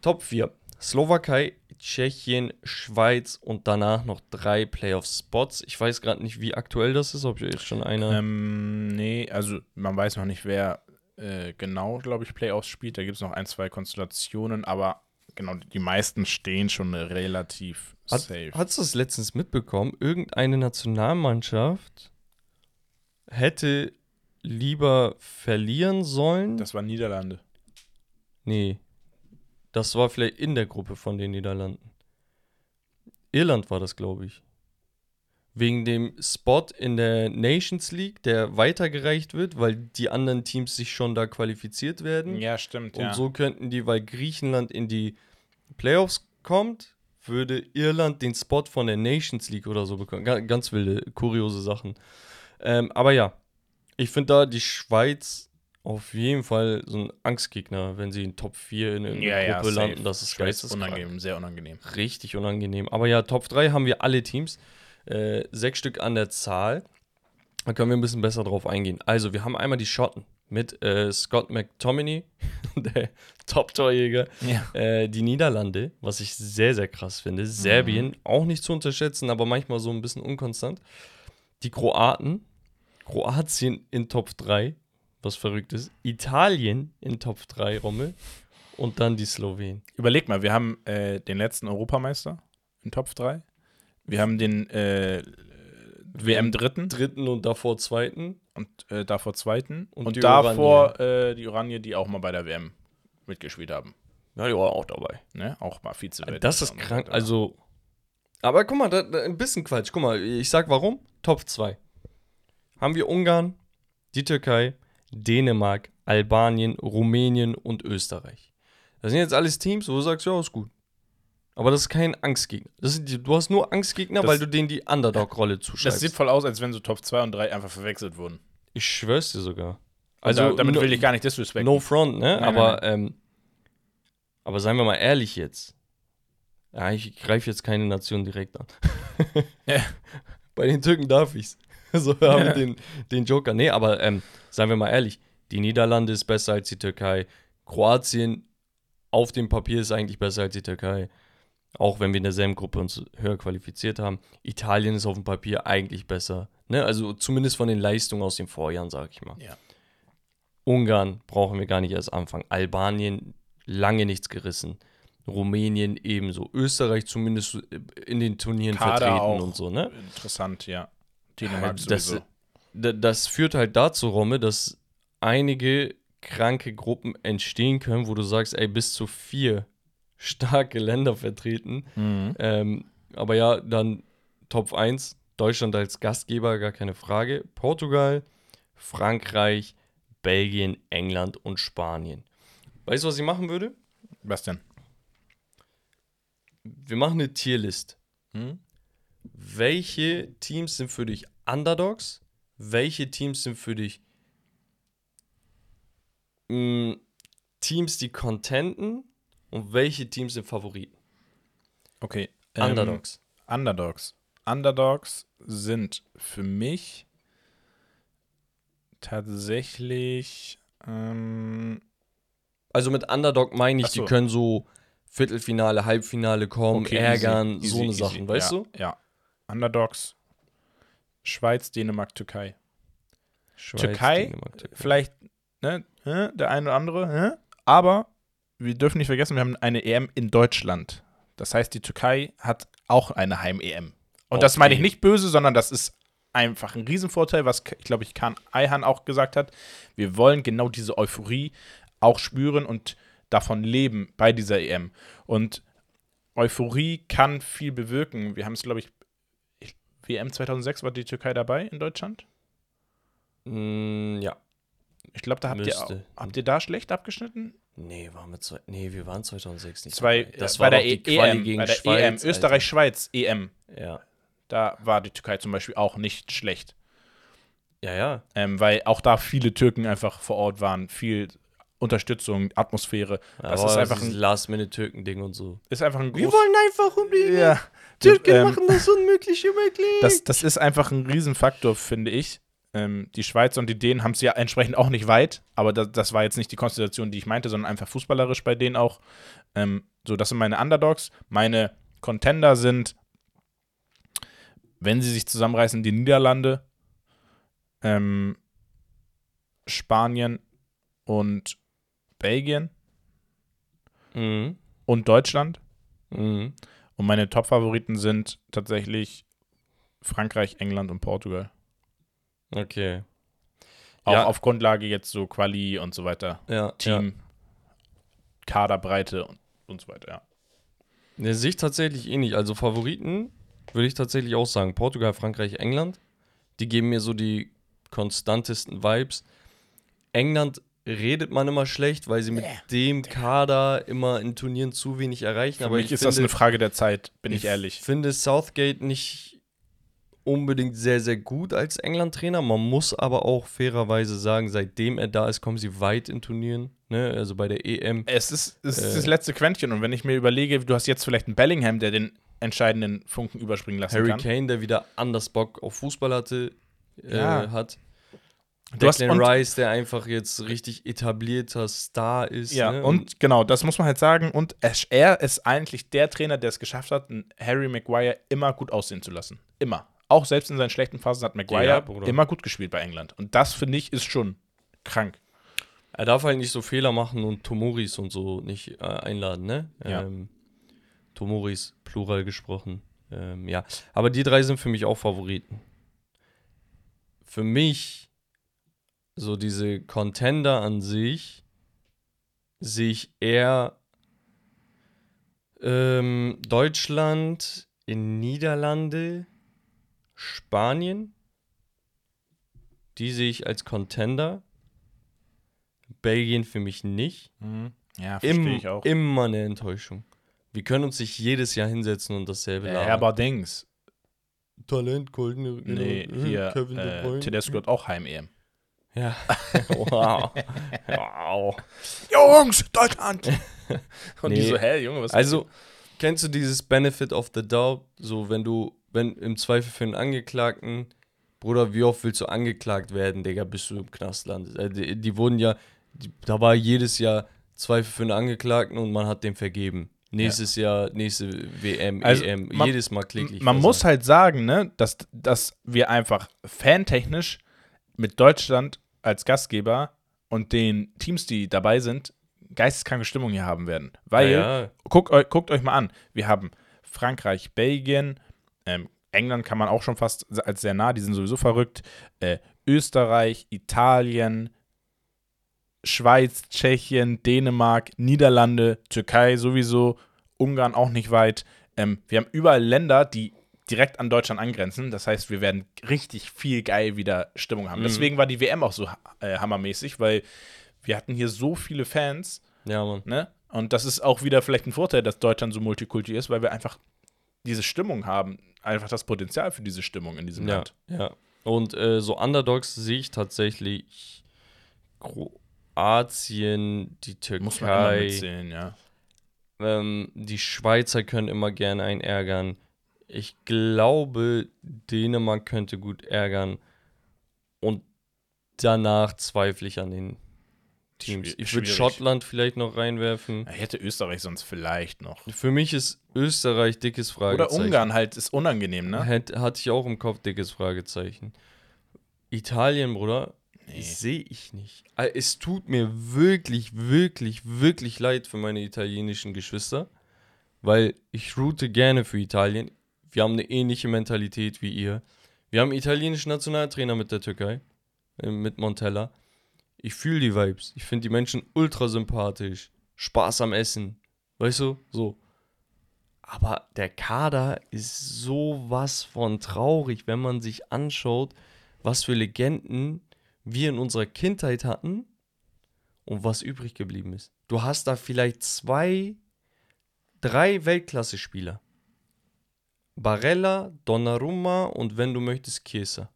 Top 4. Slowakei, Tschechien, Schweiz und danach noch drei Playoff-Spots. Ich weiß gerade nicht, wie aktuell das ist, ob jetzt schon einer. Ähm, nee, also man weiß noch nicht, wer äh, genau, glaube ich, Playoffs spielt. Da gibt es noch ein, zwei Konstellationen, aber genau, die meisten stehen schon relativ Hat, safe. Hast du das letztens mitbekommen? Irgendeine Nationalmannschaft hätte lieber verlieren sollen. das war Niederlande. nee. Das war vielleicht in der Gruppe von den Niederlanden. Irland war das, glaube ich. Wegen dem Spot in der Nations League, der weitergereicht wird, weil die anderen Teams sich schon da qualifiziert werden. Ja, stimmt, Und ja. so könnten die, weil Griechenland in die Playoffs kommt, würde Irland den Spot von der Nations League oder so bekommen. Ga- Ganz wilde, kuriose Sachen. Ähm, aber ja, ich finde da die Schweiz auf jeden Fall so ein Angstgegner, wenn sie in Top 4 in irgendeiner ja, ja, Gruppe safe. landen. Das ist Schweiz geisteskrank. unangenehm, sehr unangenehm. Richtig unangenehm. Aber ja, Top 3 haben wir alle Teams. Äh, sechs Stück an der Zahl. Da können wir ein bisschen besser drauf eingehen. Also, wir haben einmal die Schotten mit äh, Scott McTominay, der Top-Torjäger. Ja. Äh, die Niederlande, was ich sehr, sehr krass finde. Serbien, auch nicht zu unterschätzen, aber manchmal so ein bisschen unkonstant. Die Kroaten, Kroatien in Top 3, was verrückt ist. Italien in Top 3, Rommel. Und dann die Slowenen. Überleg mal, wir haben äh, den letzten Europameister in Top 3. Wir haben den äh, WM-Dritten Dritten und davor zweiten. und äh, davor Zweiten. Und Und, die davor äh, die Oranje, die auch mal bei der WM mitgespielt haben. Ja, die war auch dabei. Ne? Auch mal vize Das ist krank. Also, aber guck mal, da, da, ein bisschen Quatsch. Guck mal, ich sag warum. Top 2. Haben wir Ungarn, die Türkei, Dänemark, Albanien, Rumänien und Österreich. Das sind jetzt alles Teams, wo du sagst, ja, ist gut. Aber das ist kein Angstgegner. Das die, du hast nur Angstgegner, Das- weil du denen die Underdog-Rolle Das zuschreibst. sieht voll aus, als wenn so Top 2 und 3 einfach verwechselt wurden. ich schwör's dir sogar. Also Also, damit no, will ich gar nicht disrespekten. no front, ne? Nein, aber, Ähm, aber seien wir mal ehrlich jetzt. Ja, ich greife jetzt keine Nation direkt an. Ja. Bei den Türken darf ich's. So haben wir den, den Joker. Nee, aber ähm, seien wir mal ehrlich, die Niederlande ist besser als die Türkei. Kroatien auf dem Papier ist eigentlich besser als die Türkei. Auch wenn wir in derselben Gruppe uns höher qualifiziert haben. Italien ist auf dem Papier eigentlich besser. Ne? Also zumindest von den Leistungen aus den Vorjahren, sag ich mal. Ja. Ungarn brauchen wir gar nicht erst anfangen. Albanien lange nichts gerissen. Rumänien ebenso. Österreich zumindest in den Turnieren Kader vertreten auch. und so, ne? Interessant, ja. Dänemark das, sowieso. da- das führt halt dazu, Romme, dass einige kranke Gruppen entstehen können, wo du sagst, ey, bis zu vier starke Länder vertreten. Mhm. Ähm, aber ja, dann Top 1, Deutschland als Gastgeber, gar keine Frage. Portugal, Frankreich, Belgien, England und Spanien. Weißt du, was ich machen würde? Was denn? Wir machen eine Tierlist. Mhm. Welche Teams sind für dich Underdogs? Welche Teams sind für dich mh, Teams, die contenten? Und welche Teams sind Favoriten? Okay. ähm, Underdogs. Underdogs. Underdogs sind für mich tatsächlich. Ähm, Also mit Underdog meine ich, so. die können so Viertelfinale, Halbfinale kommen, okay, ärgern, easy, so easy, eine easy. Sachen, weißt ja, du? Ja. Underdogs. Schweiz, Dänemark, Türkei. Schweiz, Türkei, Dänemark, Türkei. Vielleicht, ne, der eine oder andere, aber wir dürfen nicht vergessen, wir haben eine EM in Deutschland. Das heißt, die Türkei hat auch eine Heim-EM. Und das meine ich Okay. nicht böse, sondern das ist einfach ein Riesenvorteil, was ich glaube ich Kahn Eihan auch gesagt hat. Wir wollen genau diese Euphorie auch spüren und davon leben bei dieser EM. Und Euphorie kann viel bewirken. Wir haben es, glaube ich, WM 2006 war die Türkei dabei in Deutschland. Mm, ja. Ich glaube, da habt ihr, Müsste. habt ihr da schlecht abgeschnitten? Nee, waren wir zwei, nee, wir waren 2006 nicht. Zwei, dabei. Das äh, war bei doch der die Quali EM, gegen bei der Schweiz, EM. Österreich-Schweiz, EM. Ja. Da war die Türkei zum Beispiel auch nicht schlecht. Ja, ja. Ähm, weil auch da viele Türken einfach vor Ort waren, viel Unterstützung, Atmosphäre. Das Aber ist einfach ein, Last-Minute-Türken-Ding und so. ist einfach ein groß, wollen einfach unbedingt. ja, Türken ähm, machen das Unmögliche möglich. das, das ist einfach ein Riesenfaktor, finde ich. Ähm, die Schweizer und die Dänen haben es ja entsprechend auch nicht weit, aber das, das war jetzt nicht die Konstellation, die ich meinte, sondern einfach fußballerisch bei denen auch. Ähm, so, das sind meine Underdogs. Meine Contender sind, wenn sie sich zusammenreißen, die Niederlande, ähm, Spanien und Belgien mhm. und Deutschland. Mhm. Und meine Top-Favoriten sind tatsächlich Frankreich, England und Portugal. Okay. Auch Ja. auf Grundlage jetzt so Quali und so weiter. Ja, Ja. Team, Kaderbreite und, und so weiter, ja. Ne, sehe ich tatsächlich eh nicht. Also Favoriten würde ich tatsächlich auch sagen. Portugal, Frankreich, England. Die geben mir so die konstantesten Vibes. England redet man immer schlecht, weil sie mit dem Kader immer in Turnieren zu wenig erreichen. Für aber mich ich ist finde, das eine Frage der Zeit, bin ich, ehrlich. finde Southgate nicht unbedingt sehr, sehr gut als England-Trainer. Man muss aber auch fairerweise sagen, seitdem er da ist, kommen sie weit in Turnieren. Ne? Also bei der EM. Es ist, es ist Äh. das letzte Quäntchen und wenn ich mir überlege, du hast jetzt vielleicht einen Bellingham, der den entscheidenden Funken überspringen lassen Harry kann. Kane, der wieder anders Bock auf Fußball hatte, äh, Ja. hat. Du Declan und- Rice, der einfach jetzt richtig etablierter Star ist. Ja, ne? und genau, das muss man halt sagen. Und er, ist eigentlich der Trainer, der es geschafft hat, Harry Maguire immer gut aussehen zu lassen. Immer. Auch selbst in seinen schlechten Phasen hat Maguire Ja, immer gut gespielt bei England. Und das, finde ich, ist schon krank. er darf halt nicht so Fehler machen und Tomoris und so nicht äh, einladen, ne? Ja. Ähm, Tomoris, plural gesprochen. Ähm, ja, aber die drei sind für mich auch Favoriten. Für mich, so diese Contender an sich, sehe ich eher ähm, Deutschland, in Niederlande, Spanien. Die sehe ich als Contender. Belgien für mich nicht. Ja, Im, verstehe ich auch. Immer eine Enttäuschung. Wir können uns nicht jedes Jahr hinsetzen und dasselbe Äh, labern. Herber Dings. Talent, goldene Nee, hier, äh, Tedesco hat auch Heim-EM. Ja. wow. wow. Jungs, Deutschland! Und die Nee. so, hä, Junge, was Also, kennst du dieses Benefit of the Doubt? So, wenn du, wenn im Zweifel für einen Angeklagten, Bruder, wie oft willst du angeklagt werden, Digga, bis du im Knast landest? Äh, die, die wurden ja, die, da war jedes Jahr Zweifel für einen Angeklagten und man hat dem vergeben. Nächstes Jahr, nächste WM, Also, EM, man- jedes Mal kläglich. Man muss halt sagen, ne, dass, dass wir einfach fantechnisch mit Deutschland als Gastgeber und den Teams, die dabei sind, geisteskranke Stimmung hier haben werden. Weil, ja, ja. guckt, eu guckt euch mal an, wir haben Frankreich, Belgien, ähm, England kann man auch schon fast als sehr nah, die sind sowieso verrückt, äh, Österreich, Italien, Schweiz, Tschechien, Dänemark, Niederlande, Türkei sowieso, Ungarn auch nicht weit. Ähm, wir haben überall Länder, die direkt an Deutschland angrenzen. Das heißt, wir werden richtig viel geil wieder Stimmung haben. Mhm. Deswegen war die WM auch so äh, hammermäßig, weil wir hatten hier so viele Fans, ja, Mann. ne? Und das ist auch wieder vielleicht ein Vorteil, dass Deutschland so multikulti ist, weil wir einfach diese Stimmung haben, einfach das Potenzial für diese Stimmung in diesem Ja, Land. ja. Und äh, so Underdogs sehe ich tatsächlich Kroatien, die Muss man immer Türkei, mitzählen, ja. ähm, die Schweizer können immer gerne einen ärgern. Ich glaube, Dänemark könnte gut ärgern. Und danach zweifle ich an den Teams. Ich würde. Schottland vielleicht noch reinwerfen. Ich hätte Österreich sonst vielleicht noch. Für mich ist Österreich dickes Fragezeichen. Oder Ungarn halt, ist unangenehm, ne? Hätt, hatte ich auch im Kopf dickes Fragezeichen. Italien, Bruder, Nee. sehe ich nicht. Äh, Es tut mir wirklich, wirklich, wirklich leid für meine italienischen Geschwister, weil ich route gerne für Italien. Wir haben eine ähnliche Mentalität wie ihr. Wir haben einen italienischen Nationaltrainer mit der Türkei, äh, mit Montella. Ich fühle die Vibes. Ich finde die Menschen ultra sympathisch. Spaß am Essen. Weißt du? So. Aber der Kader ist sowas von traurig, wenn man sich anschaut, was für Legenden wir in unserer Kindheit hatten und was übrig geblieben ist. Du hast da vielleicht zwei, drei Weltklasse-Spieler. Barella, Donnarumma und wenn du möchtest, Chiesa.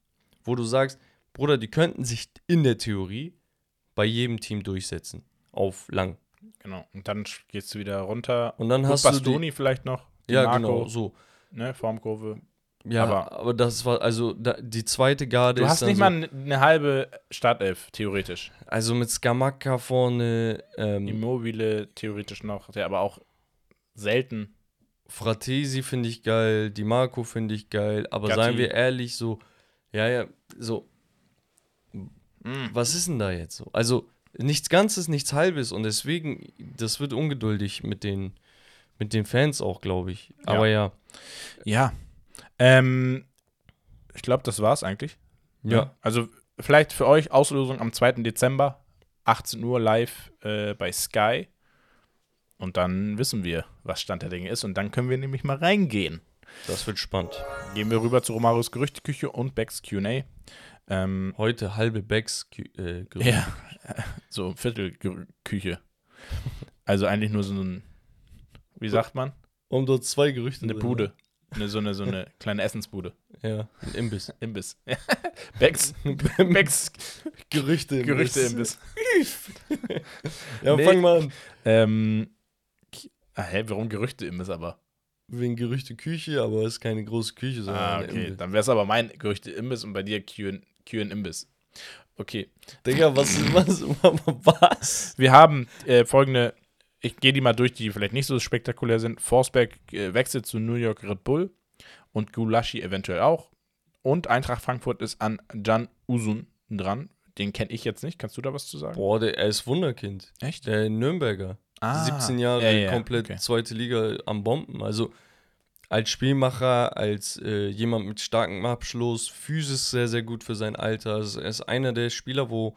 Wo du sagst, Bruder, die könnten sich in der Theorie bei jedem Team durchsetzen. Auf lang. Genau. Und dann gehst du wieder runter. Und dann Gut, hast du Bastoni vielleicht noch. Ja, Marco, genau, so. Ne, Formkurve. Ja, Aber- aber, das war, also da, die zweite Garde Du ist hast dann nicht so, mal eine- eine halbe Startelf, theoretisch. also mit Skamaka vorne, ähm, Immobile theoretisch noch, der aber auch selten. Fratesi finde ich geil, Di Marco finde ich geil, aber Gatti. seien wir ehrlich, so, ja, ja, so, Mm. was ist denn da jetzt so? Also, nichts Ganzes, nichts Halbes und deswegen, das wird ungeduldig mit den, mit den Fans auch, glaube ich. Aber ja, Ja. Ähm, ich glaube, das war's eigentlich. ja, Also vielleicht für euch Auslosung am 2. Dezember, 18 Uhr live äh, bei Sky. Und dann wissen wir, was Stand der Dinge ist. Und dann können wir nämlich mal reingehen. das wird spannend. Gehen wir rüber zu Romarios Gerüchteküche und Becks QA. Ähm, Heute halbe Becks äh, Gerücht. ja, so Viertelküche. Also eigentlich nur so ein, wie sagt man? Um dort zwei Gerüchte Eine Bude. Eine, so, eine, so eine kleine Essensbude. Ja, ein Imbiss. Imbiss. Becks, Becks Gerüchte Gerüchte-Imbiss. Ja, Nee. fang mal an. Ähm, ah, hä, warum Gerüchte-Imbiss aber? Wegen Gerüchte Küche, aber es ist keine große Küche, sondern Ah, okay. Imbiss. Dann wäre es aber mein Gerüchte-Imbiss und bei dir Q-Imbiss. Okay. Digga, was, was, was? Wir haben äh, folgende, ich gehe die mal durch, die vielleicht nicht so spektakulär sind. Forsberg äh, wechselt zu New York Red Bull und Gulaschi eventuell auch. Und Eintracht Frankfurt ist an Can Usun dran. Den kenne ich jetzt nicht. Kannst du da was zu sagen? Boah, der, er ist Wunderkind. Echt? Der Nürnberger. Ah, 17 Jahre, ja, ja, komplett okay. zweite Liga am Bomben. Also als Spielmacher, als äh, jemand mit starkem Abschluss, physisch sehr, sehr gut für sein Alter. Also er ist einer der Spieler, wo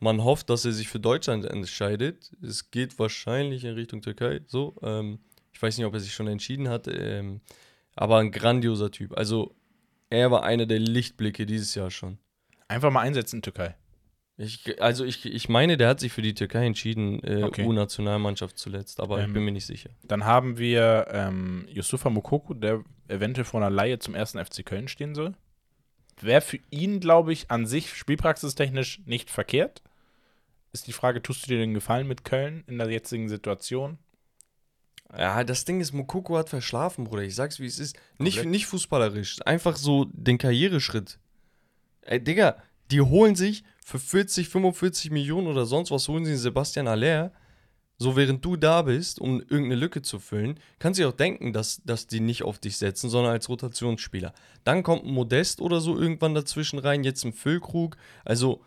man hofft, dass er sich für Deutschland entscheidet. Es geht wahrscheinlich in Richtung Türkei. So, ähm, ich weiß nicht, ob er sich schon entschieden hat, ähm, aber ein grandioser Typ. Also er war einer der Lichtblicke dieses Jahr schon. Einfach mal einsetzen, Türkei. Ich, also ich, ich meine, der hat sich für die Türkei entschieden, äh, Okay. U-Nationalmannschaft zuletzt, aber ich Ähm, bin mir nicht sicher. Dann haben wir ähm, Yusufa Mokoku, der eventuell vor einer Laie zum ersten FC Köln stehen soll. Wäre für ihn, glaube ich, an sich spielpraxistechnisch nicht verkehrt. Ist die Frage, tust du dir den Gefallen mit Köln in der jetzigen Situation? Ja, das Ding ist, Mokoko hat verschlafen, Bruder. Ich sag's, wie es ist. Nicht, nicht fußballerisch, einfach so den Karriereschritt. Ey, Digga, die holen sich für 40, 45 Millionen oder sonst was, holen sie Sebastian Aller. So während du da bist, um irgendeine Lücke zu füllen, kannst du dir auch denken, dass, dass die nicht auf dich setzen, sondern als Rotationsspieler. Dann kommt ein Modest oder so irgendwann dazwischen rein, jetzt ein Füllkrug. Also,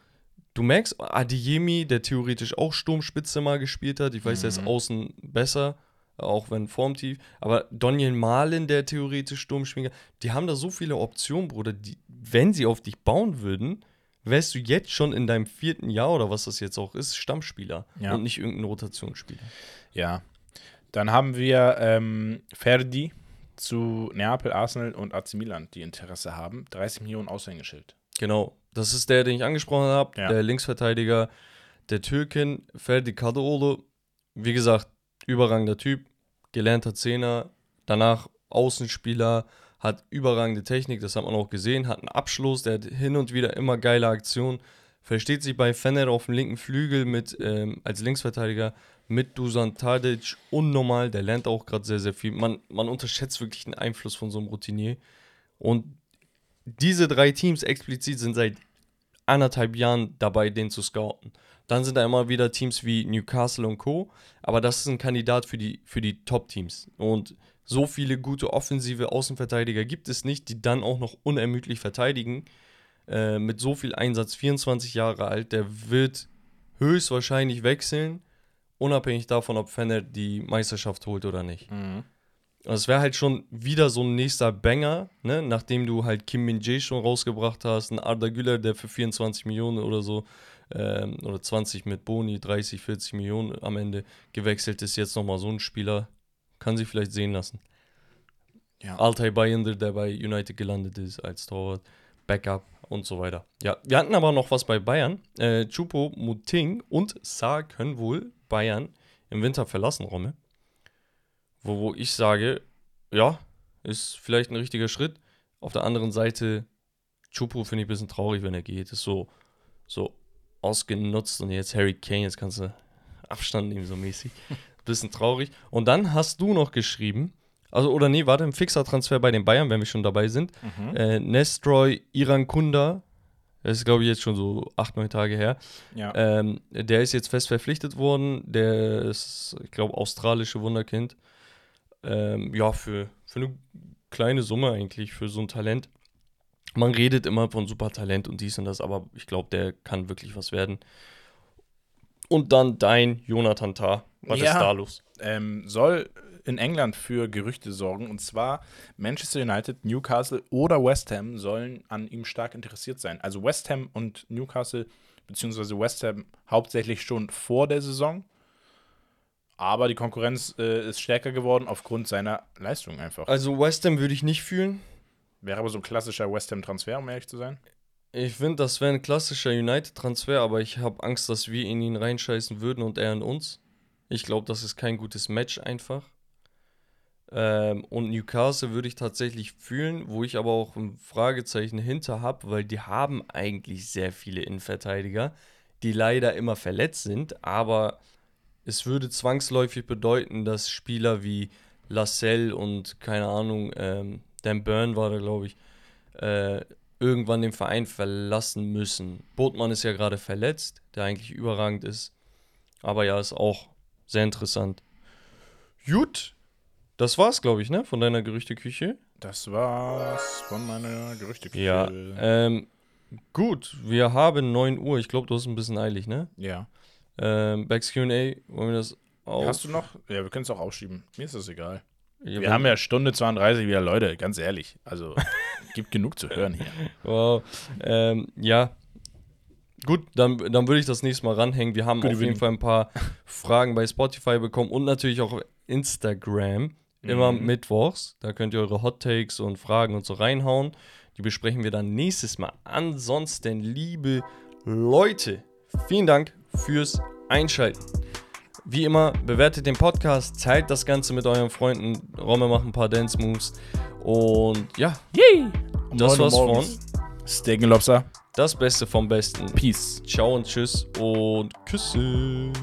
du merkst, Adiyemi, der theoretisch auch Sturmspitze mal gespielt hat, ich weiß, der ist Mhm. außen besser, auch wenn formtief. Aber Daniel Mahlen, der theoretisch Sturmschwinger, die haben da so viele Optionen, Bruder. Die, wenn sie auf dich bauen würden, wärst du jetzt schon in deinem vierten Jahr oder was das jetzt auch ist, Stammspieler Ja. und nicht irgendein Rotationsspieler. Ja. Dann haben wir ähm, Ferdi zu Neapel, Arsenal und AC Milan, die Interesse haben. 30 Millionen Aushängeschild. Genau, das ist der, den ich angesprochen habe, Ja. der Linksverteidiger der Türkin, Ferdi Kadıoğlu. Wie gesagt, überragender Typ, gelernter Zehner, danach Außenspieler, hat überragende Technik, das hat man auch gesehen, hat einen Abschluss, der hat hin und wieder immer geile Aktionen, versteht sich bei Fener auf dem linken Flügel mit ähm, als Linksverteidiger mit Dusan Tadic unnormal, der lernt auch gerade sehr, sehr viel. Man, man unterschätzt wirklich den Einfluss von so einem Routinier. Und diese drei Teams explizit sind seit anderthalb Jahren dabei, den zu scouten. Dann sind da immer wieder Teams wie Newcastle und Co. Aber das ist ein Kandidat für die, für die Top-Teams. Und so viele gute offensive Außenverteidiger gibt es nicht, die dann auch noch unermüdlich verteidigen. Äh, mit so viel Einsatz, 24 Jahre alt, der wird höchstwahrscheinlich wechseln, unabhängig davon, ob Fenner die Meisterschaft holt oder nicht. Mhm. Also es wäre halt schon wieder so ein nächster Banger, ne? nachdem du halt Kim Min Jae schon rausgebracht hast, ein Arda Güler, der für 24 Millionen oder so, ähm, oder 20 mit Boni, 30, 40 Millionen am Ende gewechselt ist, jetzt nochmal so ein Spieler, kann sich vielleicht sehen lassen. Ja. Altay Bayındır, der bei United gelandet ist als Torwart, Backup und so weiter. Ja, wir hatten aber noch was bei Bayern. Äh, Chupo Muting und Saar können wohl Bayern im Winter verlassen, Romme. Wo, wo ich sage, ja, ist vielleicht ein richtiger Schritt. Auf der anderen Seite, Chupo finde ich ein bisschen traurig, wenn er geht. Ist so, so ausgenutzt und jetzt Harry Kane, jetzt kannst du Abstand nehmen, so mäßig. bisschen traurig. Und dann hast du noch geschrieben, also, oder nee, warte, ein fixer Transfer bei den Bayern, wenn wir schon dabei sind. Mhm. Äh, Nestroy Irankunda, das ist glaube ich jetzt schon so acht, neun Tage her. Ja. Ähm, der ist jetzt fest verpflichtet worden. Der ist, ich glaube, australische Wunderkind. Ähm, ja, für, für eine kleine Summe eigentlich, für so ein Talent. Man redet immer von super Talent und dies und das, aber ich glaube, der kann wirklich was werden. Und dann dein Jonathan Tah. Was Ja. ist da los? ähm, soll in England für Gerüchte sorgen. Und zwar Manchester United, Newcastle oder West Ham sollen an ihm stark interessiert sein. Also West Ham und Newcastle, beziehungsweise West Ham hauptsächlich schon vor der Saison. Aber die Konkurrenz äh, ist stärker geworden aufgrund seiner Leistung einfach. Also West Ham würde ich nicht fühlen. Wäre aber so ein klassischer West Ham-Transfer, um ehrlich zu sein. Ich finde, das wäre ein klassischer United-Transfer, aber ich habe Angst, dass wir in ihn reinscheißen würden und er in uns. Ich glaube, das ist kein gutes Match einfach. Ähm, und Newcastle würde ich tatsächlich fühlen, wo ich aber auch ein Fragezeichen hinter habe, weil die haben eigentlich sehr viele Innenverteidiger, die leider immer verletzt sind, aber es würde zwangsläufig bedeuten, dass Spieler wie Lascelles und keine Ahnung, ähm, Dan Burn war da, glaube ich, äh, irgendwann den Verein verlassen müssen. Botmann ist ja gerade verletzt, der eigentlich überragend ist. Aber ja, ist auch sehr interessant. Gut, das war's, glaube ich, ne? Von deiner Gerüchteküche. Das war's von meiner Gerüchteküche. Ja. Ähm, gut, wir haben 9 Uhr. Ich glaube, du hast ein bisschen eilig, ne? ja. Ähm, Backs QA, wollen wir das auch? Hast du noch? Ja, wir können es auch aufschieben. Mir ist das egal. Wir haben ja Stunde 32 wieder Leute, ganz ehrlich. Also, gibt genug zu hören hier. Wow. Ähm, ja. Gut, dann, dann würde ich das nächste Mal ranhängen. Wir haben Good auf jeden. Fall ein paar Fragen bei Spotify bekommen und natürlich auch auf Instagram. Immer Mhm. mittwochs. Da könnt ihr eure Hot Takes und Fragen und so reinhauen. Die besprechen wir dann nächstes Mal. Ansonsten, liebe Leute, vielen Dank fürs Einschalten. Wie immer, bewertet den Podcast, teilt das Ganze mit euren Freunden. Romme macht ein paar Dance Moves. Und ja, Yay! Das war's von- Steak Lobster. das Beste vom Besten. Peace. Ciao und tschüss und Küsse.